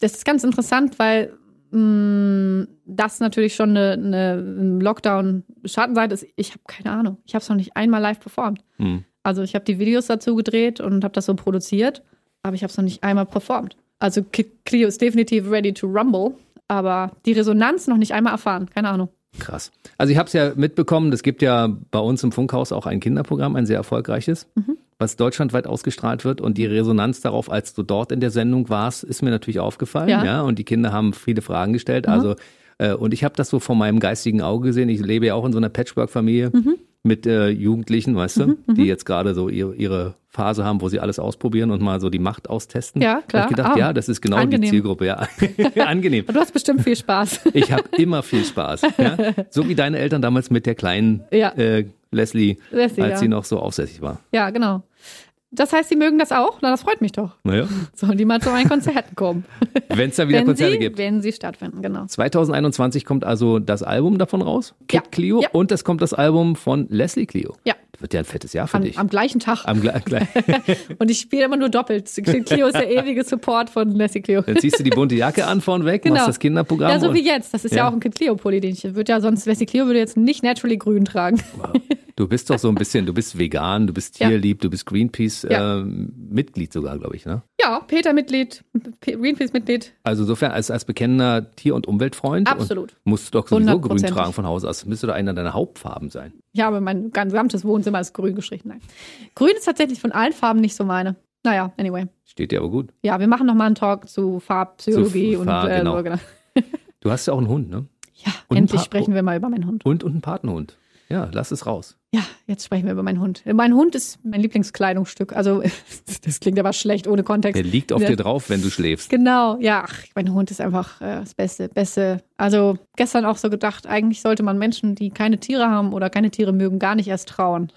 Das ist ganz interessant, weil mh, mm, das natürlich schon eine, eine Lockdown-Schattenseite ist. Ich habe keine Ahnung. Ich habe es noch nicht einmal live performt. Mhm. Also ich habe die Videos dazu gedreht und habe das so produziert, aber ich habe es noch nicht einmal performt. Also Clio ist definitiv ready to rumble, aber die Resonanz noch nicht einmal erfahren. Keine Ahnung. Krass. Also ich habe es ja mitbekommen, es gibt ja bei uns im Funkhaus auch ein Kinderprogramm, ein sehr erfolgreiches, mhm. was deutschlandweit ausgestrahlt wird. Und die Resonanz darauf, als du dort in der Sendung warst, ist mir natürlich aufgefallen. Ja. ja und die Kinder haben viele Fragen gestellt. Mhm. Also äh, und ich habe das so vor meinem geistigen Auge gesehen. Ich lebe ja auch in so einer Patchwork-Familie. Mhm mit äh, Jugendlichen, weißt du, mhm, die mhm. jetzt gerade so ihre, ihre Phase haben, wo sie alles ausprobieren und mal so die Macht austesten. Ja, klar. Ich gedacht, ah, ja, das ist genau angenehm. die Zielgruppe, ja. *laughs* angenehm. Du hast bestimmt viel Spaß. ich habe immer viel Spaß. Ja? So wie deine Eltern damals mit der kleinen ja. äh, Leslie, Leslie, als ja. sie noch so aufsässig war. Ja, genau. Das heißt, Sie mögen das auch? Na, das freut mich doch. Naja. *laughs* Sollen die mal zu meinen Konzerten kommen? *laughs* Wenn es da wieder wenn Konzerte sie, gibt. Wenn sie stattfinden, genau. 2021 kommt also das Album davon raus, Kid ja. Clio, ja. und es kommt das Album von Leslie Clio. Ja. Wird ja ein fettes Jahr für am, dich. Am gleichen Tag. Am gleichen *laughs* Und ich spiele immer nur doppelt. Clio ist der ewige Support von Leslie Clio. Dann ziehst du die bunte Jacke an vorn weg, genau. machst das Kinderprogramm. Ja, so wie jetzt. Das ist ja, ja auch ein Clio-Pulli, den ich würde ja sonst, Leslie Clio würde jetzt nicht naturally grün tragen. Wow. Du bist doch so ein bisschen, du bist vegan, du bist *laughs* tierlieb, ja. du bist Greenpeace-Mitglied ja. äh, sogar, glaube ich, ne? Ja, Peter-Mitglied, Greenpeace-Mitglied. Also insofern als, als bekennender Tier- und Umweltfreund. Absolut. musst du doch sowieso grün tragen von Haus aus. Müsste doch einer deiner Hauptfarben sein. Ja, aber mein gesamtes Wohnzimmer ist grün gestrichen. Nein. Grün ist tatsächlich von allen Farben nicht so meine. Naja, anyway. Steht dir aber gut. Ja, wir machen nochmal einen Talk zu Farbpsychologie zu Farb, und äh, genau. genau. Du hast ja auch einen Hund, ne? Ja, und endlich sprechen wir mal über meinen Hund. Und, und einen Patenhund. Ja, lass es raus. Ja, jetzt sprechen wir über meinen Hund. Mein Hund ist mein Lieblingskleidungsstück. Also, *laughs* das klingt aber schlecht ohne Kontext. Der liegt auf Der, dir drauf, wenn du schläfst. Genau, ja. Ach, mein Hund ist einfach äh, das Beste, Beste. Also, gestern auch so gedacht, eigentlich sollte man Menschen, die keine Tiere haben oder keine Tiere mögen, gar nicht erst trauen.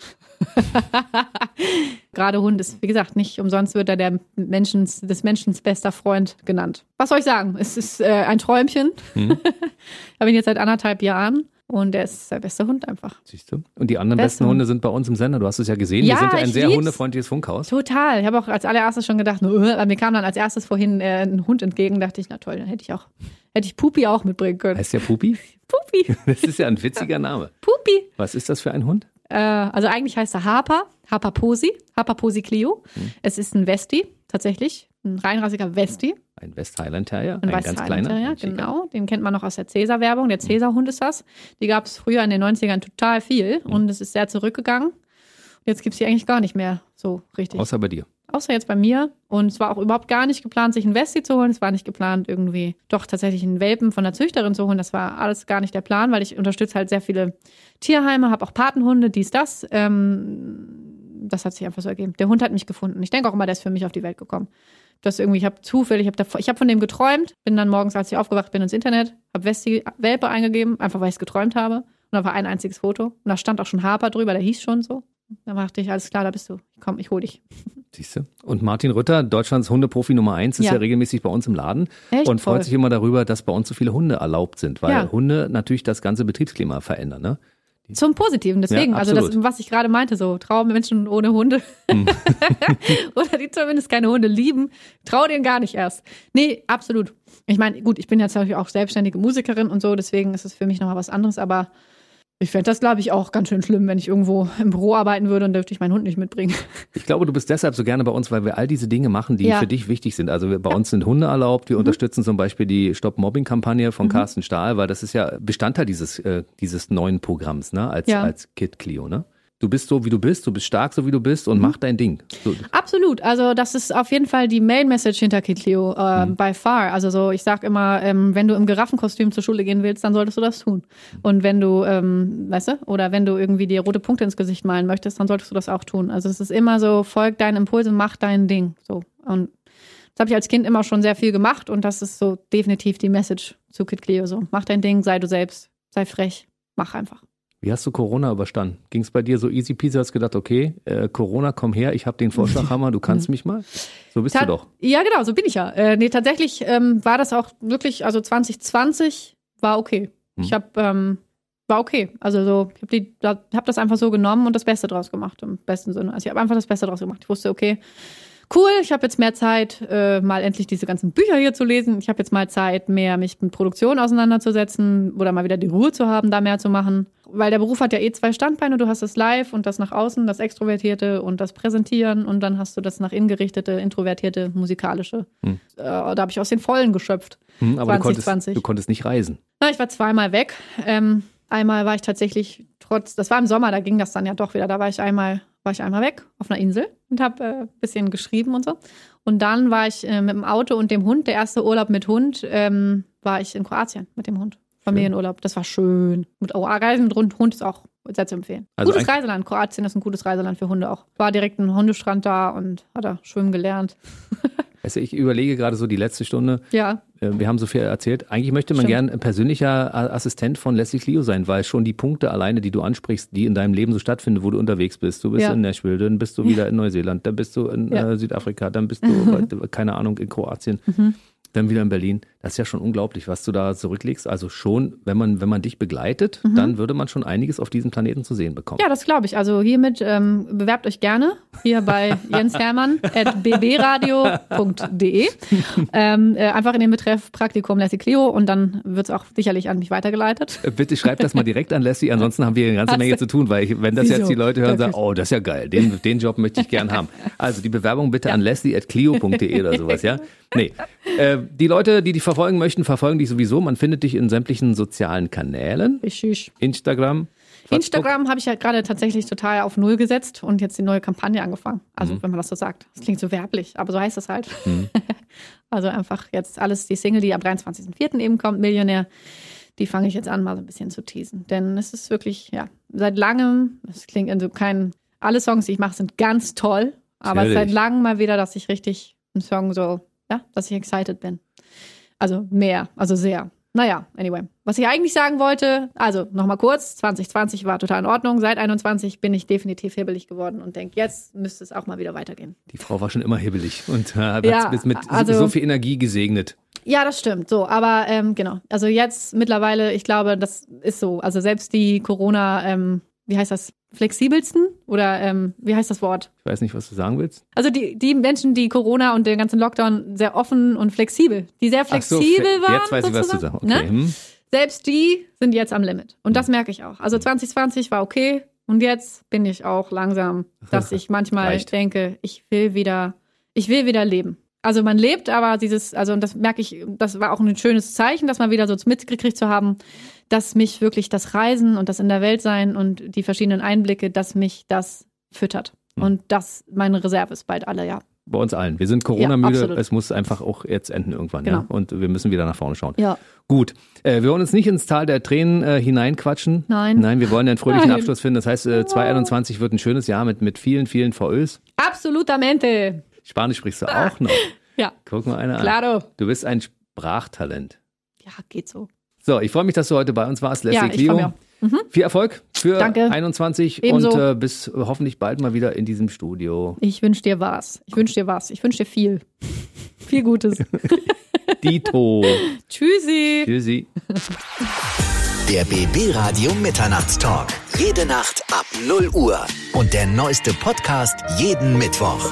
*laughs* Gerade Hund ist, wie gesagt, nicht umsonst wird er der Menschens, des Menschen bester Freund genannt. Was soll ich sagen? Es ist äh, ein Träumchen. Hm. *laughs* ich habe ihn jetzt seit anderthalb Jahren. Und er ist der beste Hund einfach. Siehst du? Und die anderen Beste besten Hunde sind bei uns im Sender. Du hast es ja gesehen. Ja, Wir sind ja ein sehr lieb's. hundefreundliches Funkhaus. Total. Ich habe auch als allererstes schon gedacht, nur, uh, mir kam dann als erstes vorhin äh, ein Hund entgegen. Dachte ich, na toll, dann hätte ich auch, hätte ich Pupi auch mitbringen können. Heißt der Pupi? *laughs* Pupi. *laughs* Das ist ja ein witziger Name. *laughs* Pupi. Was ist das für ein Hund? Äh, also eigentlich heißt er Harper, Harper Posi, Harper Posi Clio. Hm. Es ist ein Westi, tatsächlich. Ein reinrassiger Westi. Ein West Highland Terrier, ein, ein ganz kleiner. Terrier, genau. Den kennt man noch aus der Cäsar-Werbung. Der Cäsar-Hund ist das. Die gab es früher in den 90ern total viel mhm. und es ist sehr zurückgegangen. Jetzt gibt es die eigentlich gar nicht mehr so richtig. Außer bei dir. Außer jetzt bei mir. Und es war auch überhaupt gar nicht geplant, sich einen Westi zu holen. Es war nicht geplant, irgendwie doch tatsächlich einen Welpen von der Züchterin zu holen. Das war alles gar nicht der Plan, weil ich unterstütze halt sehr viele Tierheime, habe auch Patenhunde, dies, das. Ähm, das hat sich einfach so ergeben. Der Hund hat mich gefunden. Ich denke auch immer, der ist für mich auf die Welt gekommen das irgendwie, ich habe zufällig, ich habe hab von dem geträumt, bin dann morgens, als ich aufgewacht bin, ins Internet, habe Westi Welpe eingegeben, einfach weil ich es geträumt habe. Und da war ein einziges Foto. Und da stand auch schon Harper drüber, der hieß schon so. Da dachte ich, alles klar, da bist du. Komm, ich hol dich. Siehst du? Und Martin Rütter, Deutschlands Hundeprofi Nummer eins, ist ja, ja regelmäßig bei uns im Laden Echt? und freut Voll. sich immer darüber, dass bei uns so viele Hunde erlaubt sind, weil ja. Hunde natürlich das ganze Betriebsklima verändern. Ne? Zum Positiven, deswegen. Ja, also das, was ich gerade meinte, so Menschen ohne Hunde. Mhm. *laughs* Oder die zumindest keine Hunde lieben, trau denen gar nicht erst. Nee, absolut. Ich meine, gut, ich bin jetzt natürlich auch selbstständige Musikerin und so, deswegen ist es für mich nochmal was anderes, aber ich fände das, glaube ich, auch ganz schön schlimm, wenn ich irgendwo im Büro arbeiten würde und dürfte ich meinen Hund nicht mitbringen. *laughs* Ich glaube, du bist deshalb so gerne bei uns, weil wir all diese Dinge machen, die ja. für dich wichtig sind. Also wir, bei uns sind Hunde erlaubt. Wir mhm. unterstützen zum Beispiel die Stop-Mobbing-Kampagne von mhm. Carsten Stahl, weil das ist ja Bestandteil dieses, äh, dieses neuen Programms, ne? Als, ja. als Kid Clio, ne? Du bist so, wie du bist, du bist stark, so wie du bist und mhm. mach dein Ding. So. Absolut. Also das ist auf jeden Fall die Main-Message hinter Kitlio, äh, mhm. by far. Also so, ich sag immer, ähm, wenn du im Giraffenkostüm zur Schule gehen willst, dann solltest du das tun. Und wenn du, ähm, weißt du, oder wenn du irgendwie dir rote Punkte ins Gesicht malen möchtest, dann solltest du das auch tun. Also es ist immer so, folg deinen Impulsen, mach dein Ding. So. Und das habe ich als Kind immer schon sehr viel gemacht und das ist so definitiv die Message zu Kid Cleo. So, mach dein Ding, sei du selbst, sei frech, mach einfach. Wie hast du Corona überstanden? Ging es bei dir so easy peasy? Hast gedacht, okay, äh, Corona, komm her, ich habe den Vorschlaghammer, *laughs* du kannst mich mal? So bist Ta du doch. Ja, genau, so bin ich ja. Äh, nee, tatsächlich ähm, war das auch wirklich, also 2020 war okay. Hm. Ich habe, ähm, war okay. Also so, ich habe hab das einfach so genommen und das Beste draus gemacht, im besten Sinne. Also ich habe einfach das Beste draus gemacht. Ich wusste, okay, cool, ich habe jetzt mehr Zeit, äh, mal endlich diese ganzen Bücher hier zu lesen. Ich habe jetzt mal Zeit, mehr mich mit Produktion auseinanderzusetzen oder mal wieder die Ruhe zu haben, da mehr zu machen weil der Beruf hat ja eh zwei Standbeine. Du hast das Live und das nach außen, das Extrovertierte und das Präsentieren und dann hast du das nach innen gerichtete, introvertierte, musikalische. Hm. Äh, da habe ich aus den Vollen geschöpft. Hm, aber 2020. Du, konntest, du konntest nicht reisen. Na, ich war zweimal weg. Ähm, einmal war ich tatsächlich trotz, das war im Sommer, da ging das dann ja doch wieder. Da war ich einmal, war ich einmal weg auf einer Insel und habe ein äh, bisschen geschrieben und so. Und dann war ich äh, mit dem Auto und dem Hund, der erste Urlaub mit Hund, ähm, war ich in Kroatien mit dem Hund. Familienurlaub. Das war schön. Mit oh, Reisen mit Hund, Hund ist auch sehr zu empfehlen. Also gutes Reiseland. Kroatien ist ein gutes Reiseland für Hunde auch. War direkt ein Hundestrand da und hat da schwimmen gelernt. *laughs* Also ich überlege gerade so die letzte Stunde. Ja. Äh, wir haben so viel erzählt. Eigentlich möchte man Stimmt. gern persönlicher Assistent von Leslie Clio sein, weil schon die Punkte alleine, die du ansprichst, die in deinem Leben so stattfinden, wo du unterwegs bist. Du bist ja. in Nashville, dann bist du wieder in Neuseeland, dann bist du in ja. äh, Südafrika, dann bist du, *laughs* keine Ahnung, in Kroatien. Mhm dann wieder in Berlin. Das ist ja schon unglaublich, was du da zurücklegst. Also schon, wenn man, wenn man dich begleitet, mhm. dann würde man schon einiges auf diesem Planeten zu sehen bekommen. Ja, das glaube ich. Also hiermit ähm, bewerbt euch gerne hier bei *laughs* Jens Hermann at bbradio.de. ähm, äh, einfach in den Betreff Praktikum Lassie Cleo und dann wird es auch sicherlich an mich weitergeleitet. Äh, bitte schreibt das mal direkt an Lassie, ansonsten haben wir eine ganze Menge zu tun, weil ich, wenn das jetzt die Leute hören, sagen, oh, das ist ja geil, den, den Job möchte ich gern haben. Also die Bewerbung bitte ja. an Leslie at clio.de oder sowas, ja? *laughs* Nee. Äh, die Leute, die dich verfolgen möchten, verfolgen dich sowieso. Man findet dich in sämtlichen sozialen Kanälen. Richtig. Instagram. Facebook. Instagram habe ich ja gerade tatsächlich total auf Null gesetzt und jetzt die neue Kampagne angefangen. Also, mhm. wenn man das so sagt. Das klingt so werblich, aber so heißt das halt. Mhm. *laughs* also einfach jetzt alles die Single, die am 23.04. eben kommt, Millionär. Die fange ich jetzt an, mal so ein bisschen zu teasen. Denn es ist wirklich, ja, seit langem, es klingt also kein, alle Songs, die ich mache, sind ganz toll. Aber Ehrlich? seit langem mal wieder, dass ich richtig einen Song so ja, dass ich excited bin. Also mehr, also sehr. Naja, anyway. Was ich eigentlich sagen wollte, also nochmal kurz, 2020 war total in Ordnung. Seit 21 bin ich definitiv hibbelig geworden und denke, jetzt müsste es auch mal wieder weitergehen. Die Frau war schon immer hibbelig und äh, ja, mit also, so viel Energie gesegnet. Ja, das stimmt. So, aber ähm, genau. Also jetzt mittlerweile, ich glaube, das ist so. Also selbst die Corona, ähm, wie heißt das, flexibelsten oder ähm, wie heißt das Wort? Ich weiß nicht, was du sagen willst. Also die, die Menschen, die Corona und den ganzen Lockdown sehr offen und flexibel, die sehr flexibel so, waren. Jetzt weiß ich, was du sagst. Okay. Ne? Hm. Selbst die sind jetzt am Limit. Und das hm. merke ich auch. Also 2020 war okay und jetzt bin ich auch langsam, dass *laughs* ich manchmal Reicht. denke, ich will wieder, ich will wieder leben. Also man lebt, aber dieses, also und das merke ich, das war auch ein schönes Zeichen, dass man wieder so mitgekriegt zu haben, dass mich wirklich das Reisen und das in der Welt sein und die verschiedenen Einblicke, dass mich das füttert. Hm. Und dass meine Reserve ist bald alle, ja. Bei uns allen. Wir sind Corona-müde. Ja, es muss einfach auch jetzt enden irgendwann. Genau. Ja? Und wir müssen wieder nach vorne schauen. Ja. Gut. Äh, wir wollen uns nicht ins Tal der Tränen äh, hineinquatschen. Nein. Nein, wir wollen einen fröhlichen Nein. Abschluss finden. Das heißt, äh, 2021 wird ein schönes Jahr mit, mit vielen, vielen VÖs. Absolutamente. Spanisch sprichst du auch noch. *laughs* Ja. Guck mal einer Claro. an. Du bist ein Sprachtalent. Ja, geht so. So, ich freue mich, dass du heute bei uns warst, Leslie ja, Clio. Mhm. Viel Erfolg für Danke. 21 Ebenso. und äh, bis hoffentlich bald mal wieder in diesem Studio. Ich wünsche dir was. Ich wünsche dir was. Ich wünsche dir viel. *laughs* viel Gutes. *laughs* Dito. Tschüssi. Tschüssi. Der BB Radio Mitternachtstalk. Jede Nacht ab 0 Uhr. Und der neueste Podcast jeden Mittwoch.